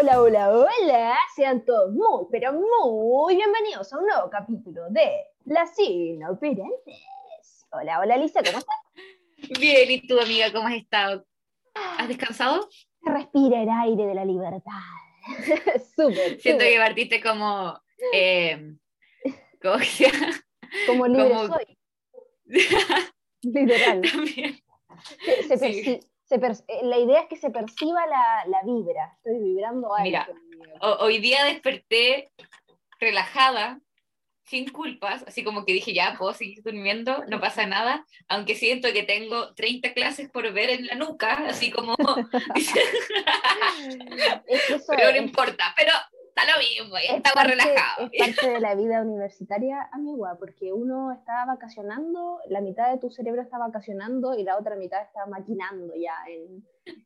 hola, hola, hola. Sean todos muy, pero muy bienvenidos a un nuevo capítulo de Las Inoperantes. Hola, hola, Lisa, ¿cómo estás? Bien, ¿y tú, amiga, cómo has estado? ¿Has descansado? Respira el aire de la libertad. súper. Siento que partiste como. Eh, ¿Cómo que? Como libre como- soy. Literal. También. Se- se Sí. Se eh, la idea es que se perciba la, la vibra. Estoy vibrando alto. Mira, amiga. O- hoy día desperté relajada, sin culpas, así como que dije, ya puedo seguir durmiendo, no pasa nada, aunque siento que tengo 30 clases por ver en la nuca, así como. Es que eso pero no importa, pero está lo mismo, es estamos parte- relajados. Es parte de la vida universitaria, amiga, porque uno está vacacionando, la mitad de tu cerebro está vacacionando y la otra mitad está maquinando ya en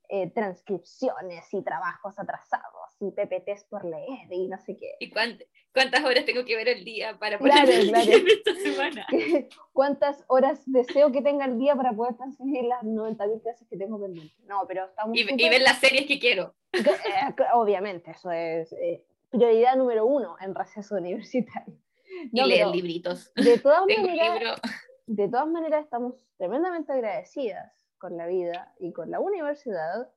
eh, transcripciones y trabajos atrasados y PPTs por leer y no sé qué. ¿Y cuánt- cuántas horas tengo que ver el día para Claro, al claro. en esta semana? ¿Cuántas horas deseo que tenga el día para poder transcribir las 90.000 clases que tengo pendientes? No, pero estamos Y, y súper- ver las series que quiero. Eh, Obviamente, eso es eh, prioridad número uno en receso universitario. Y No, leer pero libritos. de todas maneras, de todas maneras estamos tremendamente agradecidas con la vida y con la universidad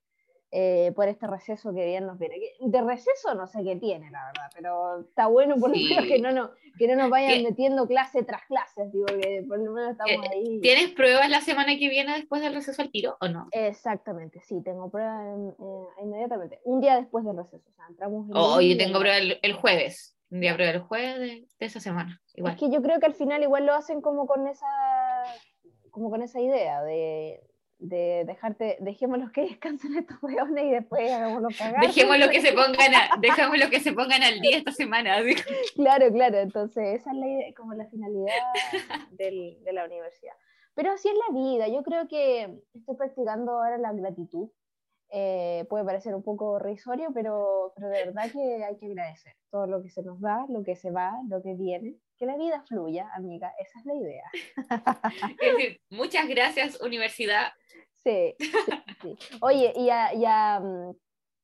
eh, por este receso que bien nos viene. De receso no sé qué tiene, la verdad, pero está bueno por lo menos que no, nos, que no nos vayan Tie- metiendo clase tras clase, digo que por lo menos estamos Eh, ahí. ¿Tienes pruebas la semana que viene después del receso al tiro o no? Exactamente, sí, tengo prueba en- eh, inmediatamente, un día después del receso, o sea, entramos el O lunes yo tengo prueba el, el jueves. Un día prueba el jueves de, de esa semana. Igual. Es que yo creo que al final igual lo hacen como con esa, como con esa idea de, de dejarte, dejémoslos que descansen estos weones y después hagámoslo cagar. Dejemos lo que se pongan a- dejemos lo que se pongan al día esta semana. Claro, claro, entonces esa es la como la finalidad del- de la universidad. Pero así es la vida, yo creo que estoy practicando ahora la gratitud. Eh, puede parecer un poco risorio, pero, pero de verdad que hay que agradecer todo lo que se nos da, lo que se va, lo que viene. Que la vida fluya, amiga, esa es la idea. Es decir, muchas gracias, universidad. Sí, sí, sí. Oye, y a, y a, mm,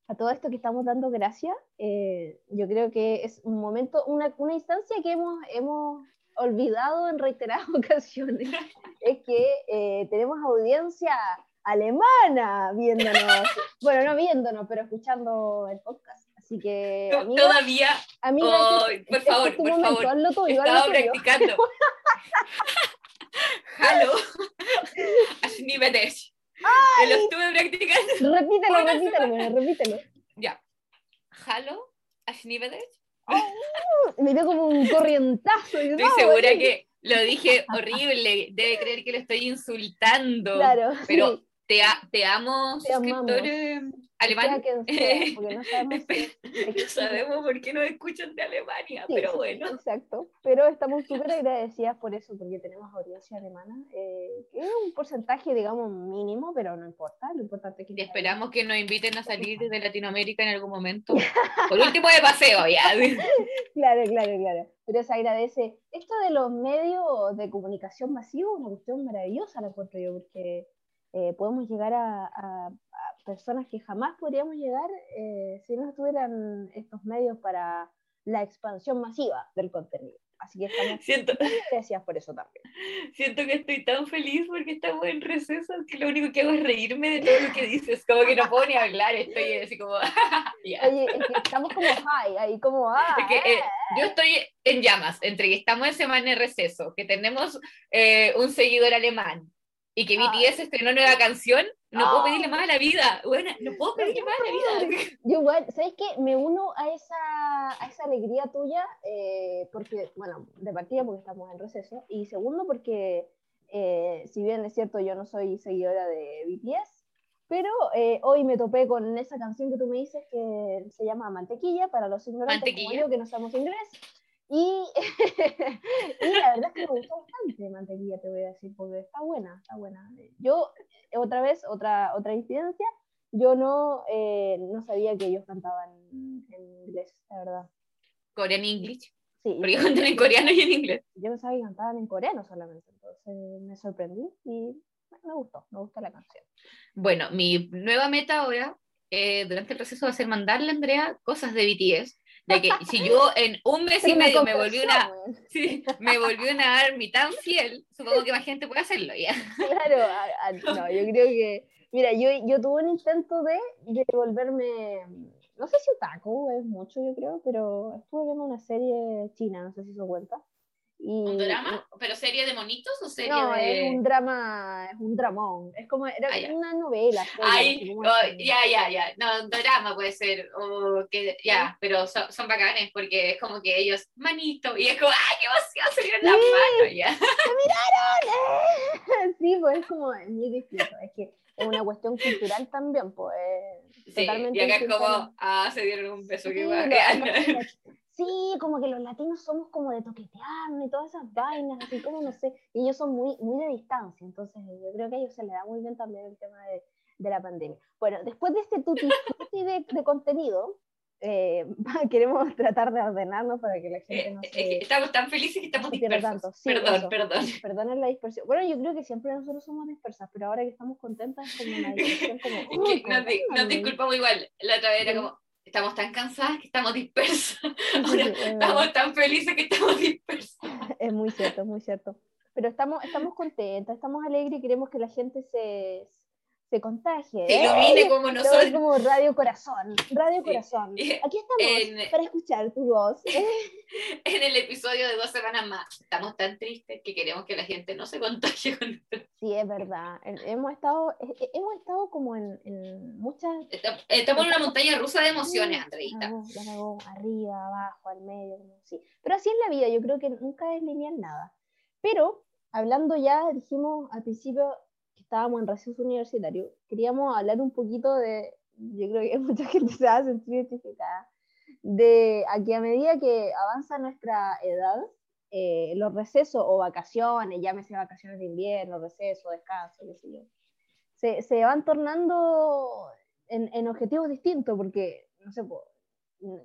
a todo esto que estamos dando gracias, eh, yo creo que es un momento, una, una instancia que hemos, hemos olvidado en reiteradas ocasiones, es que eh, tenemos audiencia alemana viéndonos, bueno, no viéndonos, pero escuchando el podcast. Así que, amiga, Todavía. amiga, este- por este favor, es por momento, favor. haz lo tuyo, haz Estaba practicando. Hallo. Ashnibedesh. Me lo estuve practicando. Repítelo, Una repítelo, bueno, repítelo. Ya. Hallo. Ashnibedesh. Me dio como un corrientazo. Estoy no, segura que lo dije horrible. Debe creer que lo estoy insultando. Claro, Pero sí. Te, a- te amo, Te suscriptores porque no sabemos No sabemos por qué nos escuchan de Alemania, Sí, pero bueno. Exacto, pero estamos súper agradecidas por eso, porque tenemos audiencia alemana, eh, que es un porcentaje, digamos, mínimo, pero no importa, lo importante es que... Y esperamos que nos inviten a salir de Latinoamérica en algún momento. Por último de paseo, ya. Claro, claro, claro, pero se agradece. Esto de los medios de comunicación masivos, una cuestión maravillosa, la encuentro yo, porque eh, podemos llegar a, a- a personas que jamás podríamos llegar eh, si no estuvieran estos medios para la expansión masiva del contenido. Así que estamos Siento, muy agradecidas por eso también. siento que estoy tan feliz porque estamos en receso que lo único que hago es reírme de todo lo que dices. Como que no puedo ni hablar, estoy así como. ya. Oye, es que estamos como high, ahí como, ah, Es que, eh, yo estoy en llamas entre que estamos en semana de receso, que tenemos eh, un seguidor alemán y que Ah. BTS estrenó nueva canción. No Ah. puedo pedirle más a la vida. Bueno, no puedo pedirle más a la vida. Yo igual, ¿sabes qué? Me uno a esa, a esa alegría tuya, eh, porque, bueno, de partida porque estamos en receso, y segundo porque, eh, si bien es cierto, yo no soy seguidora de BTS, pero eh, hoy me topé con esa canción que tú me dices que se llama Mantequilla, para los ignorantes como yo que no sabemos inglés, y, y la verdad es que me gustó bastante Mantequilla, te voy a decir, porque está buena, está buena. Yo, otra vez, otra, otra incidencia, yo no, eh, no sabía que ellos cantaban en inglés, la verdad. Korean English. Sí, Porque cantan en coreano y en inglés. yo pensaba que cantaban en coreano solamente, entonces me sorprendí y me gustó, me gustó la canción. Bueno, mi nueva meta ahora eh, durante el proceso va a ser mandarle a Andrea cosas de BTS. De que si yo en un mes y medio me volví una, sí, me volví una army tan fiel, supongo que más gente puede hacerlo ya. Claro, no, yo creo que, mira, yo, yo tuve un intento de, de volverme, no sé si otaku es mucho, yo creo, pero estuve viendo una serie china, no sé si se cuenta. ¿Un drama? ¿Pero serie de monitos o serie no, de.? es un drama, es un dramón. Es como, era ah, una novela. Ay, oh, ya, ya, ya. No, un drama puede ser. O que, ya, pero son, son, bacanes porque es como que ellos, manito, y es como, ¡ay, qué emoción! Se dieron las manos, ya. ¡Se miraron! sí, pues es como, es muy distinto. Es que es una cuestión cultural también, pues. Sí, totalmente y acá es como, ah, se dieron un beso, sí, que sí, como que los latinos somos como de toquetearnos y todas esas vainas, así como no sé, y ellos son muy, muy de distancia, entonces yo creo que a ellos se les da muy bien también el tema de, de la pandemia. Bueno, después de este tutti de, de contenido, eh, queremos tratar de ordenarnos para que la gente no se... estamos tan felices que estamos dispersos. perdón, perdón. Perdón la dispersión. Bueno, yo creo que siempre nosotros somos dispersas, pero ahora que estamos contentas es como una dispersión como... no, te, no te disculpamos igual. La otra vez era como, estamos tan cansadas que estamos dispersas. estamos tan felices que estamos dispersas. Es muy cierto, es muy cierto. Pero estamos, estamos contentas, estamos alegres y queremos que la gente se, se contagie. Se ilumine como nosotros. como Radio Corazón. Radio Corazón. Aquí estamos para escuchar tu voz. en el episodio de dos semanas más. Estamos tan tristes que queremos que la gente no se contagie con nosotros. Sí, es verdad. Hemos estado, eh, eh, hemos estado como en, en muchas. Estamos en una montaña rusa de emociones, Andreita. Arriba, abajo, al medio. Sí. Pero así es la vida. Yo creo que nunca es lineal nada. Pero hablando ya, dijimos al principio estábamos en receso universitario, queríamos hablar un poquito de, yo creo que mucha gente se va a sentir identificada, de a que a medida que avanza nuestra edad, eh, los recesos o vacaciones, llámese vacaciones de invierno, receso, descanso, qué sé yo, se, se van tornando en, en, objetivos distintos, porque, no sé,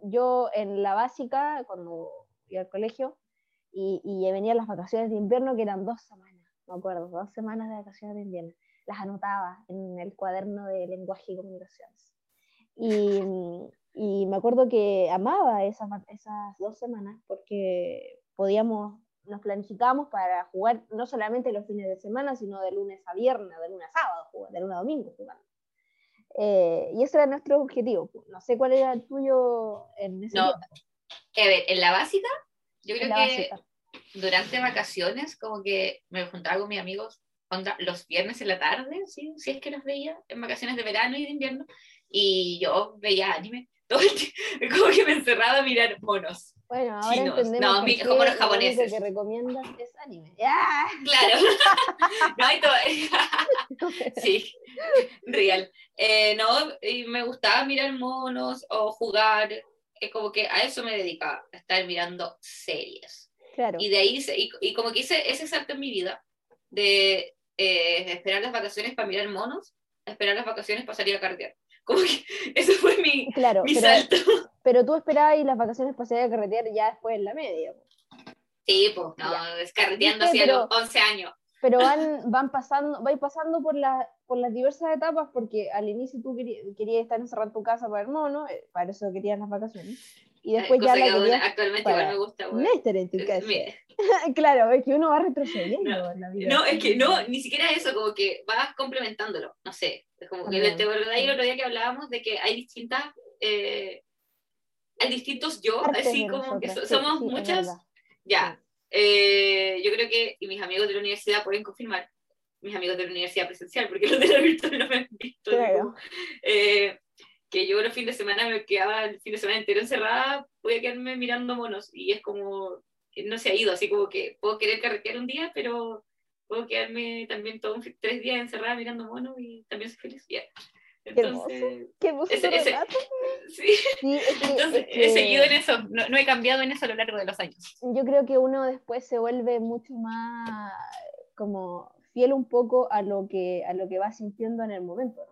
yo en la básica, cuando iba al colegio, y, y venían las vacaciones de invierno, que eran dos semanas me acuerdo, dos semanas de vacaciones de invierno. Las anotaba en el cuaderno de lenguaje y comunicaciones. Y, y me acuerdo que amaba esas, esas dos semanas porque podíamos, nos planificamos para jugar no solamente los fines de semana, sino de lunes a viernes, de lunes a sábado, de lunes a domingo jugando. Eh, y ese era nuestro objetivo. No sé cuál era el tuyo en ese No, a ver, en la básica, yo creo que durante vacaciones, como que me juntaba con mis amigos onda, los viernes en la tarde, ¿sí? si es que los veía, en vacaciones de verano y de invierno, y yo veía anime todo el tiempo, como que me encerraba a mirar monos. Bueno, ahora chinos. entendemos no, como los japoneses. Lo que recomiendas es anime. Claro. no hay todo. sí, real. Eh, no, y me gustaba mirar monos o jugar, eh, como que a eso me dedicaba, a estar mirando series. Y de ahí, y, y, como que hice ese salto en mi vida, de eh, esperar las vacaciones para mirar monos, esperar las vacaciones para salir a carretear. Como que eso fue mi, claro, mi pero, salto. Pero tú esperabas y las vacaciones para salir a carretear ya después en la media. Sí, pues, no, es carreteando hacia los 11 años. Pero van, van pasando, vais pasando por, la, por las diversas etapas, porque al inicio tú querías, querías estar encerrado en tu casa para el mono, eh, para eso querías las vacaciones. Y después ya la que actualmente igual me gusta, No estar en tu casa. claro, es que uno va retrocediendo no, en la vida. No, es que no, ni siquiera eso, como que vas complementándolo, no sé. Es como que te ahí el otro día que hablábamos de que hay distintas, eh, hay distintos yo, así como que somos muchas. Ya, eh, yo creo que, y mis amigos de la universidad pueden confirmar, mis amigos de la universidad presencial, porque los de la virtual no me han visto. Claro. Eh, que yo los fines de semana me quedaba el fin de semana entero encerrada, podía quedarme mirando monos y es como, no se ha ido, así como que puedo querer carretear un día, pero puedo quedarme también todos tres días encerrada mirando monos y también soy feliz. Entonces, qué hermoso, qué sí, Entonces, he seguido en eso, no, no, he cambiado en eso a lo largo de los años. Yo creo que uno después se vuelve mucho más como fiel un poco a lo que, a lo que va sintiendo en el momento.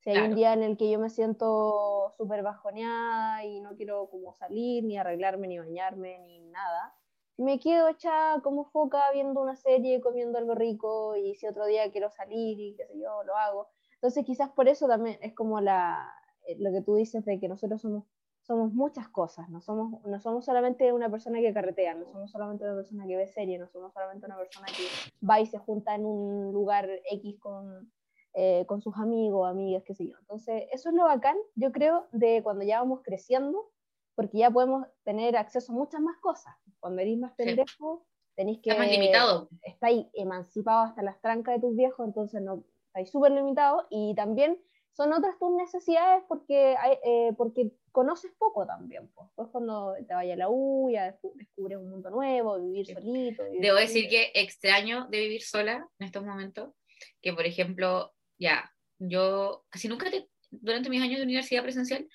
Si hay un día en el que yo me siento súper bajoneada y no quiero como salir, ni arreglarme, ni bañarme, ni nada, me quedo hecha como foca viendo una serie, comiendo algo rico, y si otro día quiero salir y qué sé yo, lo hago. Entonces quizás por eso también es como la, eh, lo que tú dices de que nosotros somos, somos muchas cosas, no somos, no somos solamente una persona que carretea, no somos solamente una persona que ve serie, no somos solamente una persona que va y se junta en un lugar X con, eh, con sus amigos, amigas, qué sé yo. Entonces, eso es lo bacán, yo creo, de cuando ya vamos creciendo, porque ya podemos tener acceso a muchas más cosas. Cuando eres más pendejo, tenéis que... Está más limitado. Estáis emancipados hasta las trancas de tus viejos, entonces no, estáis súper limitados y también son otras tus necesidades porque, hay, eh, porque conoces poco también. Pues. pues cuando te vayas a la U, ya descubres un mundo nuevo, vivir solito. Debo decir que extraño de vivir sola en estos momentos, que por ejemplo, ya, yo casi nunca durante mis años de universidad presencial,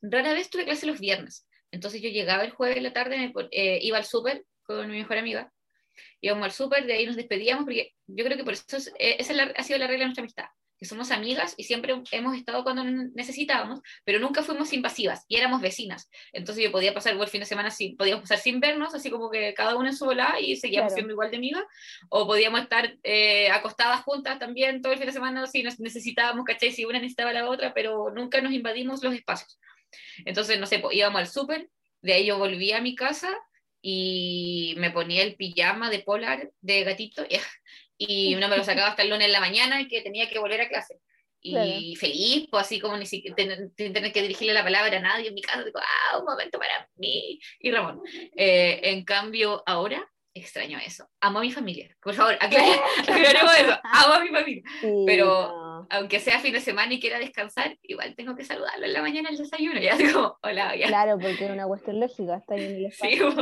rara vez tuve clase los viernes. Entonces yo llegaba el jueves en la tarde, eh, iba al súper con mi mejor amiga íbamos al súper, de ahí nos despedíamos, porque yo creo que por eso eh, esa ha sido la regla de nuestra amistad, que somos amigas y siempre hemos estado cuando necesitábamos, pero nunca fuimos invasivas y éramos vecinas. Entonces yo podía pasar el fin de semana, sin, podíamos pasar sin vernos, así como que cada una en su volada y seguíamos siendo igual de amigas, o podíamos estar eh, acostadas juntas también todo el fin de semana si nos necesitábamos, ¿cachai? Si una necesitaba a la otra, pero nunca nos invadimos los espacios. Entonces, no sé, íbamos al súper, de ahí yo volvía a mi casa y me ponía el pijama de polar de gatito y no me lo sacaba hasta el lunes en la mañana y que tenía que volver a clase. Y feliz, pues así como ni siquiera tener, que dirigirle la palabra a nadie en mi casa, digo, ah, un momento para mí. Y Ramón, eh, en cambio, ahora extraño eso. Amo a mi familia. Por favor, aclaremos eso. Amo a mi familia. Pero aunque sea fin de semana y quiera descansar, igual tengo que saludarlo en la mañana al desayuno. Ya digo, hola, ya. Claro, porque es una cuestión lógica. Está en el espacio.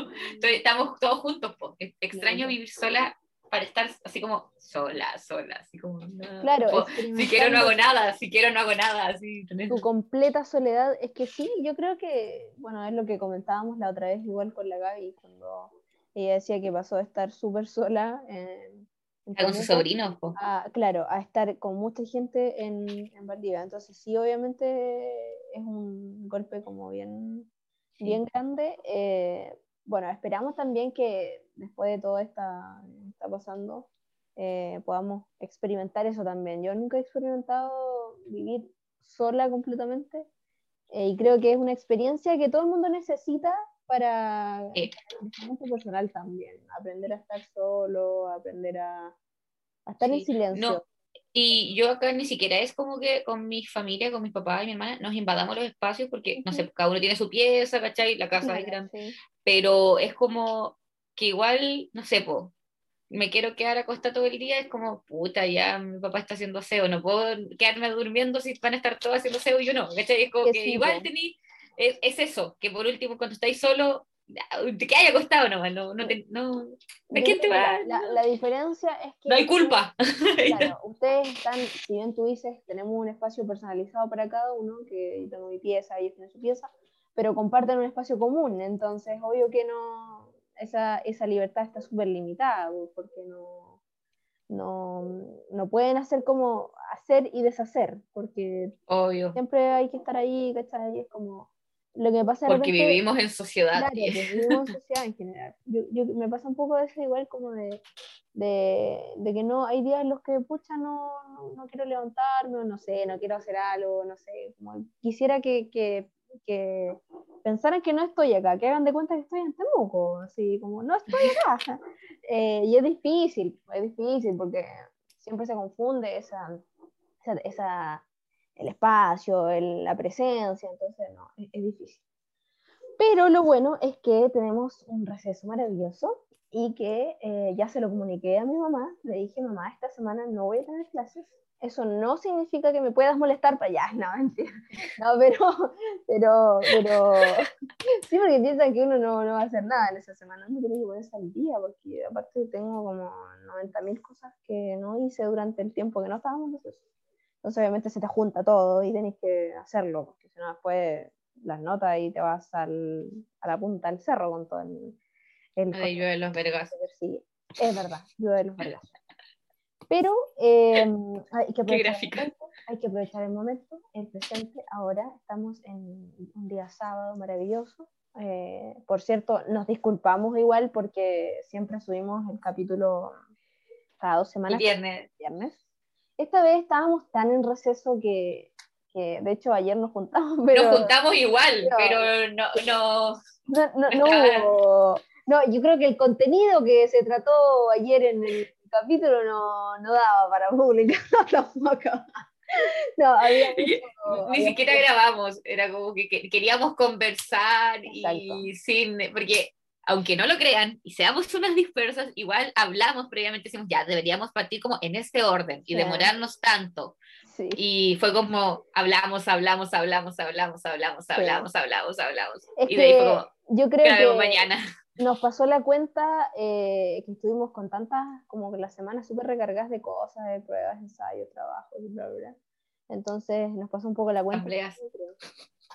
Sí, estamos todos juntos. Extraño vivir sola para estar así como sola, sola, así como claro, si quiero no hago nada, si quiero no hago nada, así. Tu completa soledad, es que sí, yo creo que, bueno, es lo que comentábamos la otra vez igual con la Gaby cuando ella decía que pasó de estar súper sola en, con sus sobrinos. claro, a estar con mucha gente en, en Valdivia. Entonces sí, obviamente es un golpe como bien, bien grande. Eh, bueno, esperamos también que después de todo esto está pasando, eh, podamos experimentar eso también. Yo nunca he experimentado vivir sola completamente eh, y creo que es una experiencia que todo el mundo necesita para el crecimiento personal también, aprender a estar solo, aprender a, estar en silencio. Y yo acá ni siquiera es como que con mi familia, con mis papás y mi hermana, nos invadamos los espacios porque, no sé, cada uno tiene su pieza, ¿cachai? La casa es grande. Pero es como que igual, no sé, po, me quiero quedar acostada todo el día, es como, puta, ya mi papá está haciendo aseo, no puedo quedarme durmiendo si van a estar todos haciendo aseo y yo no, ¿cachai? Es como que, igual tení es, es, eso, que por último, cuando estáis solo, te quedas acostado nomás, no, no, te, no, ¿de quién te va? La, la, diferencia es que... No hay culpa. Claro, ustedes están, si bien tú dices, tenemos un espacio personalizado para cada uno, que yo tengo mi pieza, ellos tienen su pieza, pero comparten un espacio común, entonces obvio que no, esa, esa libertad está súper limitada, porque no, no, no, pueden hacer como hacer y deshacer, porque obvio. siempre hay que estar ahí, ¿cachai? Es como lo que pasa Porque vivimos en sociedad. Claro, vivimos en sociedad en general. Yo, yo, me pasa un poco eso igual como de, de, de, que no, hay días en los que, pucha, no, no, quiero levantarme, o no sé, no quiero hacer algo, no sé, como quisiera que, que, que, pensaran que no estoy acá, que hagan de cuenta que estoy en Temuco, así como, no estoy acá. eh, y es difícil, es difícil porque siempre se confunde esa, esa, esa el espacio, la presencia, entonces no, es, difícil. Pero lo bueno es que tenemos un receso maravilloso y que eh, ya se lo comuniqué a mi mamá, le dije, mamá, esta semana no voy a tener clases, eso no significa que me puedas molestar para allá, no, mentira. No, pero, pero, pero, sí, porque piensan que uno no, no va a hacer nada en esa semana, no tiene que ponerse al día, porque aparte tengo como 90.000 cosas que no hice durante el tiempo que no estábamos nosotros. Entonces obviamente se te junta todo y tenés que hacerlo, porque si no después las notas y te vas al, a la punta del cerro con todo el... el Ay, llueve los vergas. Es verdad, llueve los vergas. Pero em, hay, que aprovechar el momento, hay que aprovechar el momento, el presente. Ahora estamos en un día sábado maravilloso. Eh, por cierto, nos disculpamos igual porque siempre subimos el capítulo cada dos semanas. viernes. viernes esta vez estábamos tan en receso que, que de hecho ayer nos juntamos, pero... Nos juntamos igual, pero, no, no... No, no, no hubo... No, yo creo que el contenido que se trató ayer en el capítulo no, no daba para publicar tampoco. No, había Ni siquiera grabamos, era como que, queríamos conversar y sin, porque aunque no lo crean y seamos unas dispersas, igual hablamos previamente, decimos, ya, deberíamos partir como en este orden y demorarnos tanto. Sí. Y fue como hablamos, hablamos, hablamos, hablamos, hablamos, sí. hablamos, hablamos, hablamos. Es y de ahí fue como, yo creo que mañana. nos pasó la cuenta eh, que estuvimos con tantas, como que las semanas súper recargadas de cosas, de pruebas, ensayos, trabajos, bla, bla, bla. Entonces nos pasó un poco la cuenta.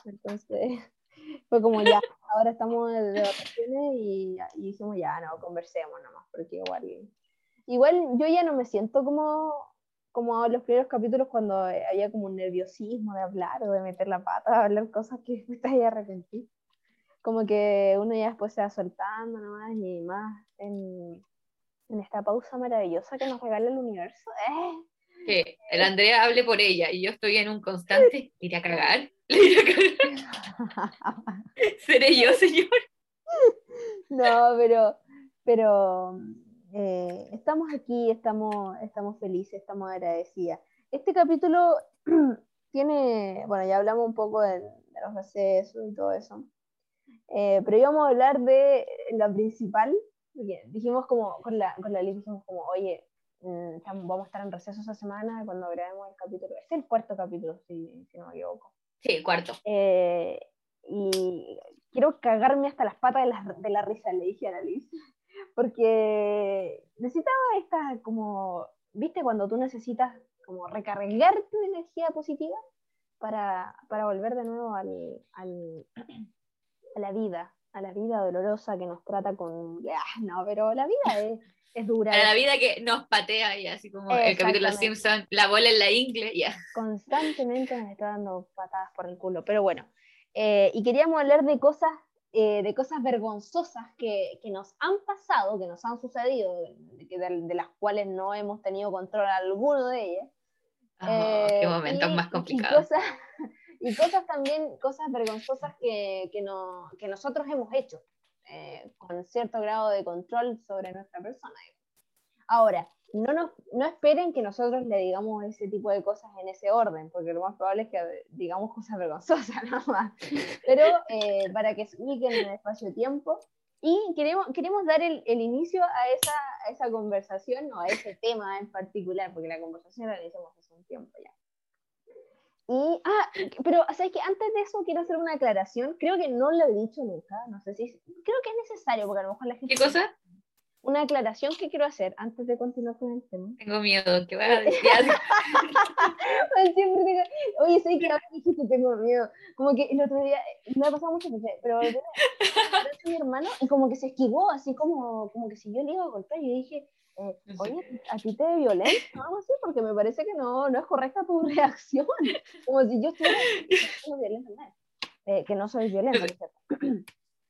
Entonces, fue como ya, ahora estamos de vacaciones y, y dijimos ya, no, conversemos nomás, porque igual, igual yo ya no me siento como, como los primeros capítulos cuando había como un nerviosismo de hablar o de meter la pata, de hablar cosas que me estás arrepentir. Como que uno ya después se va soltando nomás y más en, en esta pausa maravillosa que nos regala el universo. ¡Eh! que el Andrea hable por ella y yo estoy en un constante, iré a cagar, ¿Seré yo, señor? No, pero, pero eh, estamos aquí, estamos, estamos felices, estamos agradecidas. Este capítulo tiene, bueno, ya hablamos un poco de, los recesos y todo eso, eh, pero íbamos a hablar de la principal, dijimos como, con la, con la dijimos como, oye, Mm, vamos a estar en receso esa semana cuando grabemos el capítulo. Este es el cuarto capítulo, si, no me equivoco. Sí, cuarto. Eh, y quiero cagarme hasta las patas de la, de la risa, le dije a Liz. Porque necesitaba esta, como, ¿viste? Cuando tú necesitas como recargar tu energía positiva para, para volver de nuevo al, al, a la vida, a la vida dolorosa que nos trata con... Ah, no, pero la vida es es dura. A la vida que nos patea y así como el capítulo de Simpson, la bola en la ingle, ya. Constantemente nos está dando patadas por el culo, pero bueno. Eh, y queríamos hablar de cosas, eh, de cosas vergonzosas que, que, nos han pasado, que nos han sucedido, de, de, las cuales no hemos tenido control alguno de ellas. qué eh, momentos más complicados. Y cosas, también, cosas vergonzosas que, que, no, que nosotros hemos hecho. Eh, con cierto grado de control sobre nuestra persona. Ahora, no, nos, no esperen que nosotros le digamos ese tipo de cosas en ese orden, porque lo más probable es que digamos cosas vergonzosas nada más. Pero eh, para que se ubiquen en el espacio-tiempo. Y queremos, queremos dar el, el inicio a esa, a esa conversación o a ese tema en particular, porque la conversación la hicimos hace un tiempo ya. Y, ah, pero, ¿sabes que Antes de eso quiero hacer una aclaración. Creo que no lo he dicho nunca. No sé si. Creo que es necesario, porque a lo mejor la gente. ¿Qué cosa? Una aclaración que quiero hacer antes de continuar con el tema. Tengo miedo, ¿qué vas a decir? Oye, sé que ahora dijiste tengo miedo. Como que el otro día, me ha pasado mucho veces, pero mi hermano y como que se esquivó, así como, como que si yo le iba a golpear. Y yo dije, eh, oye, ¿a ti te violentan o algo así? Porque me parece que no, no es correcta tu reacción. Como si yo estuviera violenta. Eh, que no soy violenta,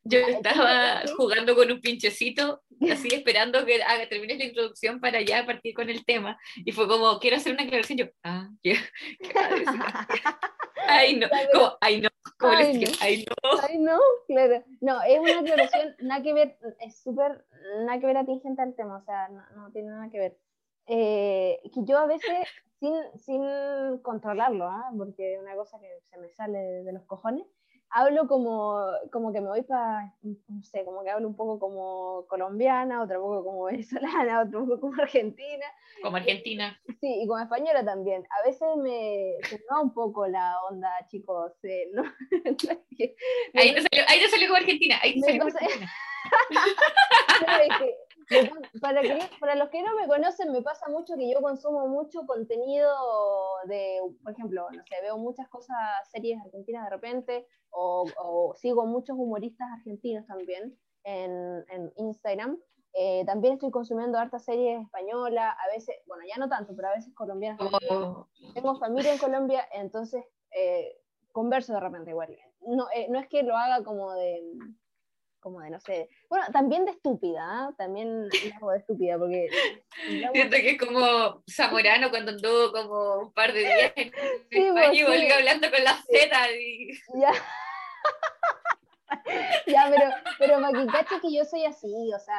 Yo estaba jugando con un pinchecito, así esperando que haga, termines la introducción para ya partir con el tema. Y fue como, quiero hacer una aclaración. Yo, ah, ¿qué, Ay, no, como, ay, no, como ay, les no. ay, no. Ay, no, claro. No, es una aclaración, nada que ver, es súper, nada que ver atingente al tema, o sea, no, no tiene nada que ver. Eh, que yo a veces, sin, sin controlarlo, ¿ah? porque es una cosa que se me sale de los cojones, hablo como, como que me voy para, no sé, como que hablo un poco como colombiana, otro poco como venezolana, otro poco como argentina. Como argentina. Sí, y como española también. A veces me se va un poco la onda, chicos, eh, ¿no? ahí, no salió, ahí salió como argentina, ahí no salió como argentina. para, para los que no me conocen, me pasa mucho que yo consumo mucho contenido de, por ejemplo, no sé, veo muchas cosas, series argentinas de repente, o, sigo muchos humoristas argentinos también en, en Instagram. Eh, también estoy consumiendo hartas series españolas, a veces, bueno, ya no tanto, pero a veces colombianas. Oh. Tengo familia en Colombia, entonces eh, converso de repente igual. No, eh, no es que lo haga como de como de, no sé, bueno, también de estúpida, ¿ah? también algo de estúpida, porque... Siento que es como Zamorano cuando anduvo como un par de días en España y volvió hablando con la Z y... Ya. ya, pero, pero Maquicache que yo soy así, o sea,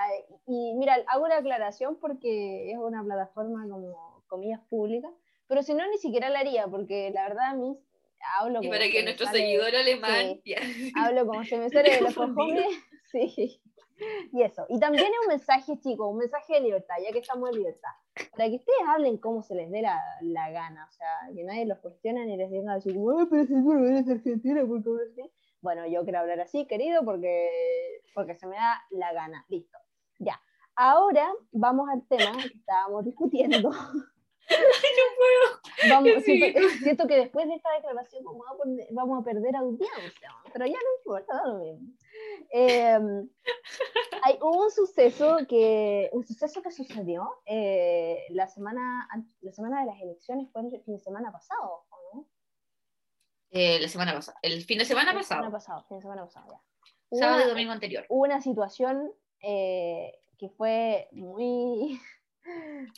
y mira, hago una aclaración porque es una plataforma como comillas públicas, pero si no, ni siquiera la haría, porque la verdad a mí hablo como... Y para que nuestro seguidor alemán... hablo como se me sale de los cojones, sí. Y eso. Y también es un mensaje, chicos, un mensaje de libertad, ya que estamos en libertad. Para que ustedes hablen como se les dé la, la gana, o sea, que nadie los cuestione ni les diga así, pero seguro eres argentina, porque bueno, yo quiero hablar así, querido, porque, porque se me da la gana. Listo. Ya. Ahora vamos al tema que estábamos discutiendo. no puedo. Vamos, siento, que después de esta declaración vamos a, vamos a perder audiencia, pero ya no importa, lo mismo. Eh, hay, hubo un suceso que, un suceso que sucedió eh, la, semana, la semana de las elecciones, fue el fin de semana pasado, eh, la semana pasada. El fin de semana el pasado. Semana pasado, fin de semana pasado, ya. Sábado y domingo anterior. Hubo una situación eh, que fue muy,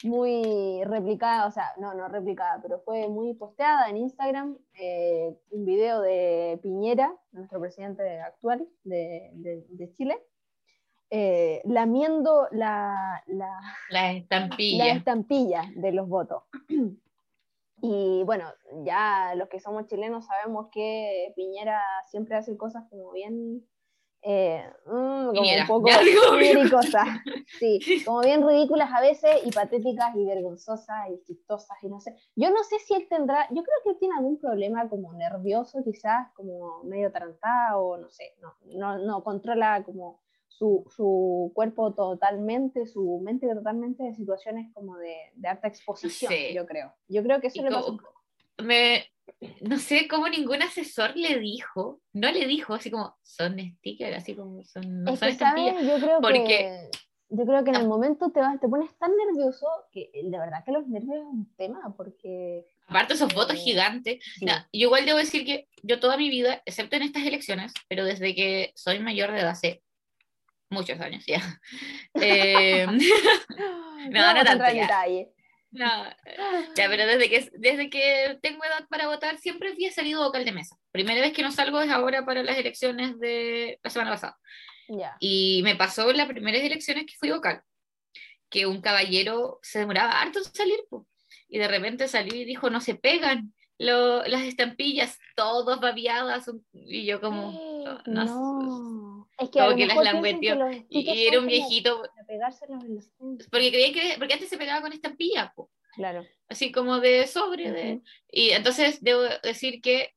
muy replicada, o sea, no, no replicada, pero fue muy posteada en Instagram, eh, un video de Piñera, nuestro presidente actual de, de, Chile, lamiendo la, la, la, estampilla. la estampilla de los votos. Y bueno, ya los que somos chilenos sabemos que Piñera siempre hace cosas como bien, eh, mm, como un poco cosas, sí, como bien ridículas a veces y patéticas y vergonzosas y chistosas y no sé. Yo no sé si él tendrá, yo creo que él tiene algún problema como nervioso quizás, como medio tarantado o no sé, no, no, no controla como su, su, cuerpo totalmente, su mente totalmente de situaciones como de, de alta exposición, yo creo. Yo creo que eso le pasa Me, no sé cómo ningún asesor le dijo, no le dijo así como son stickers, así como son, no son estampillas. Yo creo porque... que yo creo que en el momento te, vas, te pones tan nervioso que de verdad que los nervios es un tema, porque... Aparte esos votos gigantes. yo igual debo decir que yo toda mi vida, excepto en estas elecciones, pero desde que soy mayor de edad, hace muchos años ya. Eh, no, no, tanto ya. No, ya, pero desde que, desde que tengo edad para votar siempre había salido vocal de mesa. Primera vez que no salgo es ahora para las elecciones de la semana pasada. Ya. Y me pasó en las primeras elecciones que fui vocal, que un caballero se demoraba harto en salir, y de repente salió y dijo, no se pegan las estampillas, todas babiadas, y yo como, no, no. Es que, como que las langueteó. Y, era un viejito. Porque creía que. Porque antes se pegaba con estampilla, po. Claro. Así como de sobre. de, y entonces debo decir que,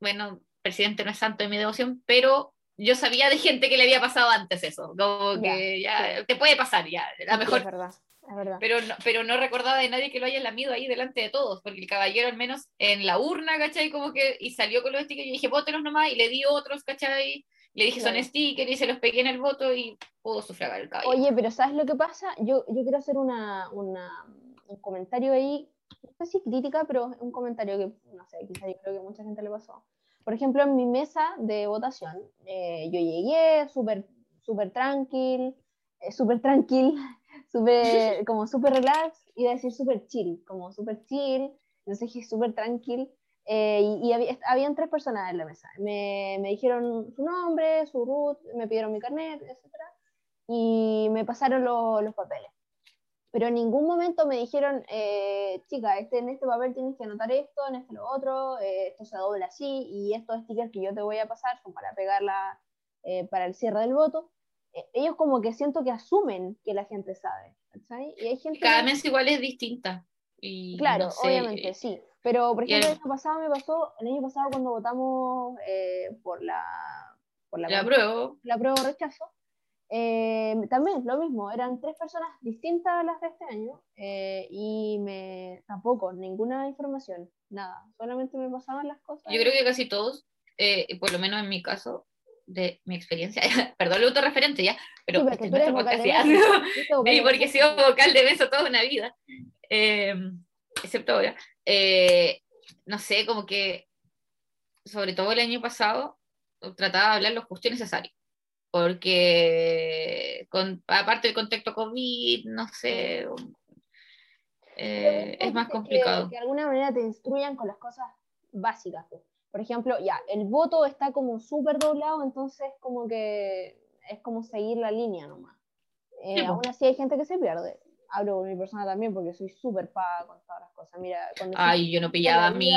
bueno, presidente no es santo de mi devoción, pero yo sabía de gente que le había pasado antes eso. Como que ya, te puede pasar, ya. La mejor. Es verdad. Pero, no, pero no recordaba de nadie que lo haya lamido ahí delante de todos, porque el caballero al menos en la urna, ¿cachai? Como que, y salió con los stickers y dije, vótelos nomás, y le di otros, ¿cachai? Le dije, son stickers y se los pegué en el voto y pudo sufragar el cabello. Oye, pero ¿sabes lo que pasa? Yo, yo quiero hacer una, una, un comentario ahí, no sé si crítica, pero un comentario que, no sé, quizá yo creo que a mucha gente le pasó. Por ejemplo, en mi mesa de votación, eh, yo llegué súper super tranquil, eh, súper tranquil, super, como súper relax, iba a decir súper chill, como súper chill, entonces dije súper tranquil, eh, y, habían tres personas en la mesa. Me, me, dijeron su nombre, su root, me pidieron mi carnet, etc. Y me pasaron los papeles. Pero en ningún momento me dijeron, eh, chica, este, en este papel tienes que anotar esto, en este lo otro, eh, esto se dobla así, y estos stickers que yo te voy a pasar son para pegarla para el cierre del voto. Ellos como que siento que asumen que la gente sabe. Y hay gente Cada mes igual es distinta. Y claro, obviamente, sí. Pero, por ejemplo, el año pasado me pasó, el año pasado cuando votamos eh, por la... Por la, la prueba. La prueba rechazo, eh, también lo mismo, eran tres personas distintas a las de este año eh, y me tampoco ninguna información, nada, solamente me pasaban las cosas. Yo creo que casi todos, por lo menos en mi caso, de mi experiencia, perdón el autorreferente ya, pero sí, porque, este porque he sido vocal de beso toda una vida, excepto ahora. Eh, no sé, como que, sobre todo el año pasado, trataba de hablar lo justo y necesario. porque con, aparte del contexto COVID, no sé, eh, es más complicado. Que, de alguna manera te instruyan con las cosas básicas. pues. Por ejemplo, ya, el voto está como súper doblado, entonces como que es como seguir la línea nomás. Eh, Sí, aún así hay gente que se pierde. Hablo por mi persona también porque soy súper paga con todas las cosas. Mira, cuando Ay, yo no pillaba a mi...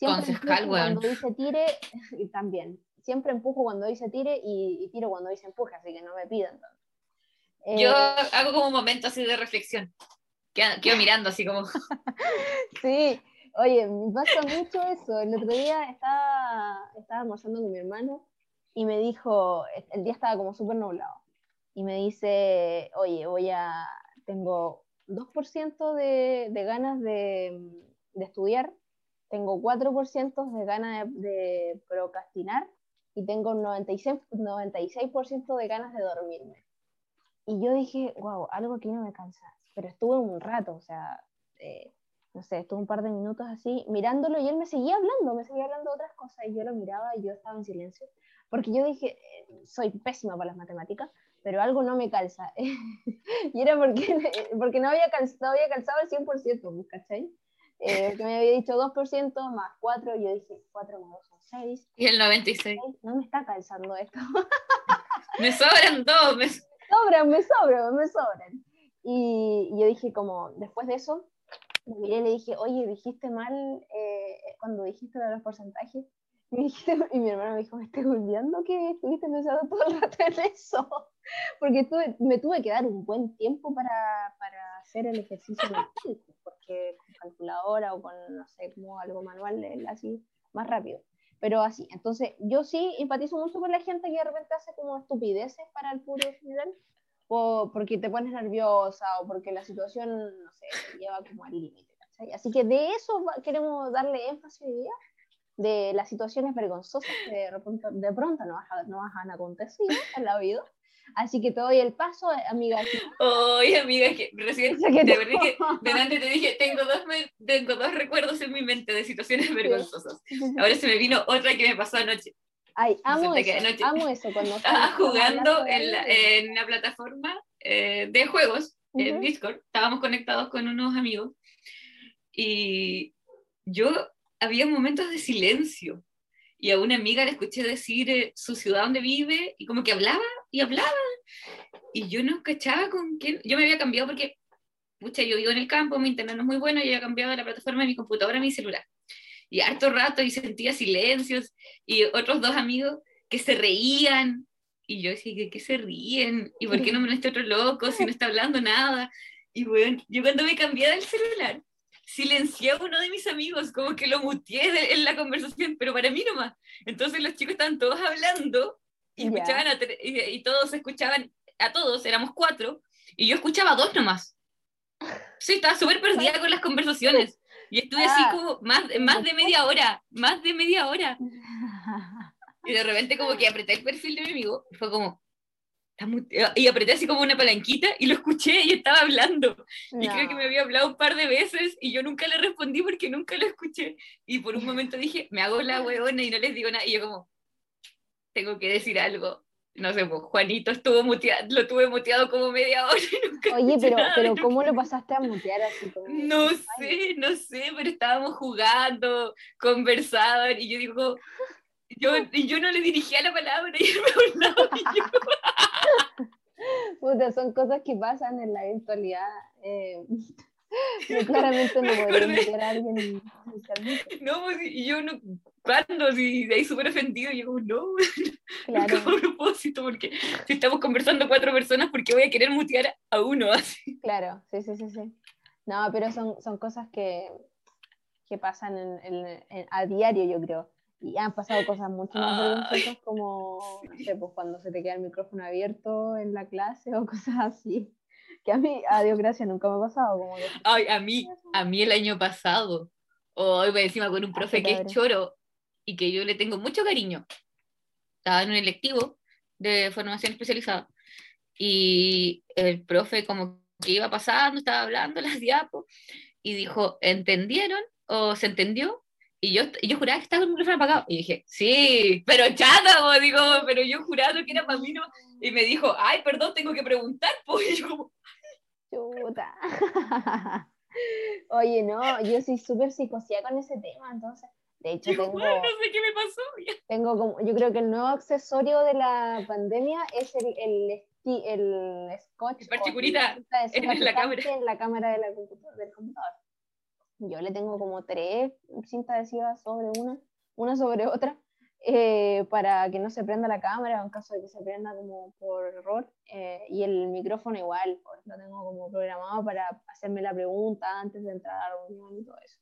concejal, weón. Cuando dice tire, y también. Siempre empujo cuando dice tire y, y tiro cuando dice empuje, así que no me pidan. Eh, Yo hago como un momento así de reflexión. Quedo, quedo mirando así como... Sí, oye, me pasa mucho eso. El otro día estaba, estaba almorzando con mi hermano y me dijo, el día estaba como súper nublado, y me dice, oye, voy a, tengo 2% de, de ganas de, de estudiar, tengo 4% de ganas de, de procrastinar y tengo un 96%, 96% de ganas de dormirme. Y yo dije, wow, algo que no me cansa. Pero estuve un rato, o sea, eh, no sé, estuve un par de minutos así mirándolo y él me seguía hablando, me seguía hablando de otras cosas y yo lo miraba y yo estaba en silencio. Porque yo dije, eh, soy pésima para las matemáticas, pero algo no me calza. y era porque, porque no, había calzado, había calzado el 100%, pues, ¿cachai? Eh, que me había dicho 2% más 4, y yo dije 4 más 2 son 6. Y el 96. No me está calzando esto. Me sobran dos. Me... sobran, me sobran, me sobran. Y, y yo dije como, después de eso, miré y le dije, oye, dijiste mal eh, cuando dijiste los porcentajes. Y, dijiste, y mi hermano me dijo, me estoy olvidando que estuviste pensando todo el rato en eso. Porque tuve, me tuve que dar un buen tiempo para, para hacer el ejercicio mental, porque con calculadora o con, no sé, como algo manual, eh, así, más rápido. Pero así, entonces yo sí empatizo mucho con la gente que de repente hace como estupideces para el puro general, o porque te pones nerviosa o porque la situación, no sé, te lleva como al límite. ¿cachai? Así que de eso queremos darle énfasis hoy día, de las situaciones vergonzosas que de pronto, de pronto nos, van a- nos van a acontecer en la vida. Así que te doy el paso, amiga. Oye, amiga, es que recién que de verdad que delante te dije, tengo dos, me- tengo dos recuerdos en mi mente de situaciones vergonzosas. Ahora se me vino otra que me pasó anoche. Ay, amo que eso, amo eso. Cuando Estaba jugando en, la- en una plataforma eh, de juegos, en Ujú. Discord. Estábamos conectados con unos amigos. Y yo había momentos de silencio. Y a una amiga le escuché decir eh, su ciudad donde vive y como que hablaba y hablaba. Y yo no cachaba con quién. Yo me había cambiado porque, pucha, yo vivo en el campo, mi internet no es muy bueno, y había cambiado de la plataforma de mi computadora a mi celular. Y harto rato y sentía silencios y otros dos amigos que se reían. Y yo decía, ¿de qué se ríen? ¿Y por qué no me este otro loco si no está hablando nada? Y bueno, yo cuando me cambié del celular, silencié a uno de mis amigos, como que lo muteé de- en la conversación, pero para mí nomás. Entonces los chicos estaban todos hablando y, escuchaban a y, y todos escuchaban a todos, éramos cuatro, y yo escuchaba a dos nomás. Sí, estaba súper perdida con las conversaciones. Y estuve así Ah. como más, más de media hora, más de media hora. Y de repente como que apreté el perfil de mi amigo y fue como... "Está muteado". Y apreté así como una palanquita y lo escuché y estaba hablando. Y creo que me había hablado un par de veces y yo nunca le respondí porque nunca lo escuché. Y por un momento dije, me hago la hueona y no les digo nada. Y yo como, tengo que decir algo. No sé, pues Juanito estuvo muteado, lo tuve muteado como media hora y nunca Oye, pero, nada pero ¿cómo lo pasaste a mutear así como? No sé, no sé, pero estábamos jugando, conversaban y yo digo, yo, yo no le dirigía la palabra y él me hablaba y yo, Puta, son cosas que pasan en la virtualidad. Eh, yo claramente no podría a alguien no, pues, yo no, ¿cuándo? Si de ahí súper ofendido, y yo como, no, Claro, a propósito, porque si estamos conversando cuatro personas, ¿por qué voy a querer mutear a uno así? claro, sí, sí, sí, sí. No, pero son, son cosas que, que pasan en, en- en- a diario, yo creo. Y han pasado cosas mucho más vergonzosas como, no sé, pues cuando se te queda el micrófono abierto en la clase o cosas así. Que a mí, a Dios gracias, nunca me ha pasado. Como que- Ay, a mí, a mí el año pasado, hoy me encima con un Ah, profe que es choro y que yo le tengo mucho cariño. Estaba en un electivo de formación especializada y el profe como que iba pasando, estaba hablando las diapos y dijo, ¿entendieron o se entendió? Y yo, yo juraba que estaba con el micrófono apagado. Y dije, sí, pero chata, po", digo, pero yo jurando que era para mí, ¿no? Y me dijo, ay, perdón, tengo que preguntar, pues. Y yo como, Chuta. Oye, no, yo soy súper psicoseada con ese tema, entonces. De hecho, tengo, "Bueno, no sé qué me pasó. Tengo como, yo creo que el nuevo accesorio de la pandemia es el, el, el scotch. El parche curita en la cámara. En la cámara de la computa- del computador. Yo le tengo como tres cintas adhesivas sobre una, una sobre otra, eh, para que no se prenda la cámara en caso de que se prenda como por error. eh, y el micrófono igual, lo tengo como programado para hacerme la pregunta antes de entrar a la reunión y todo eso.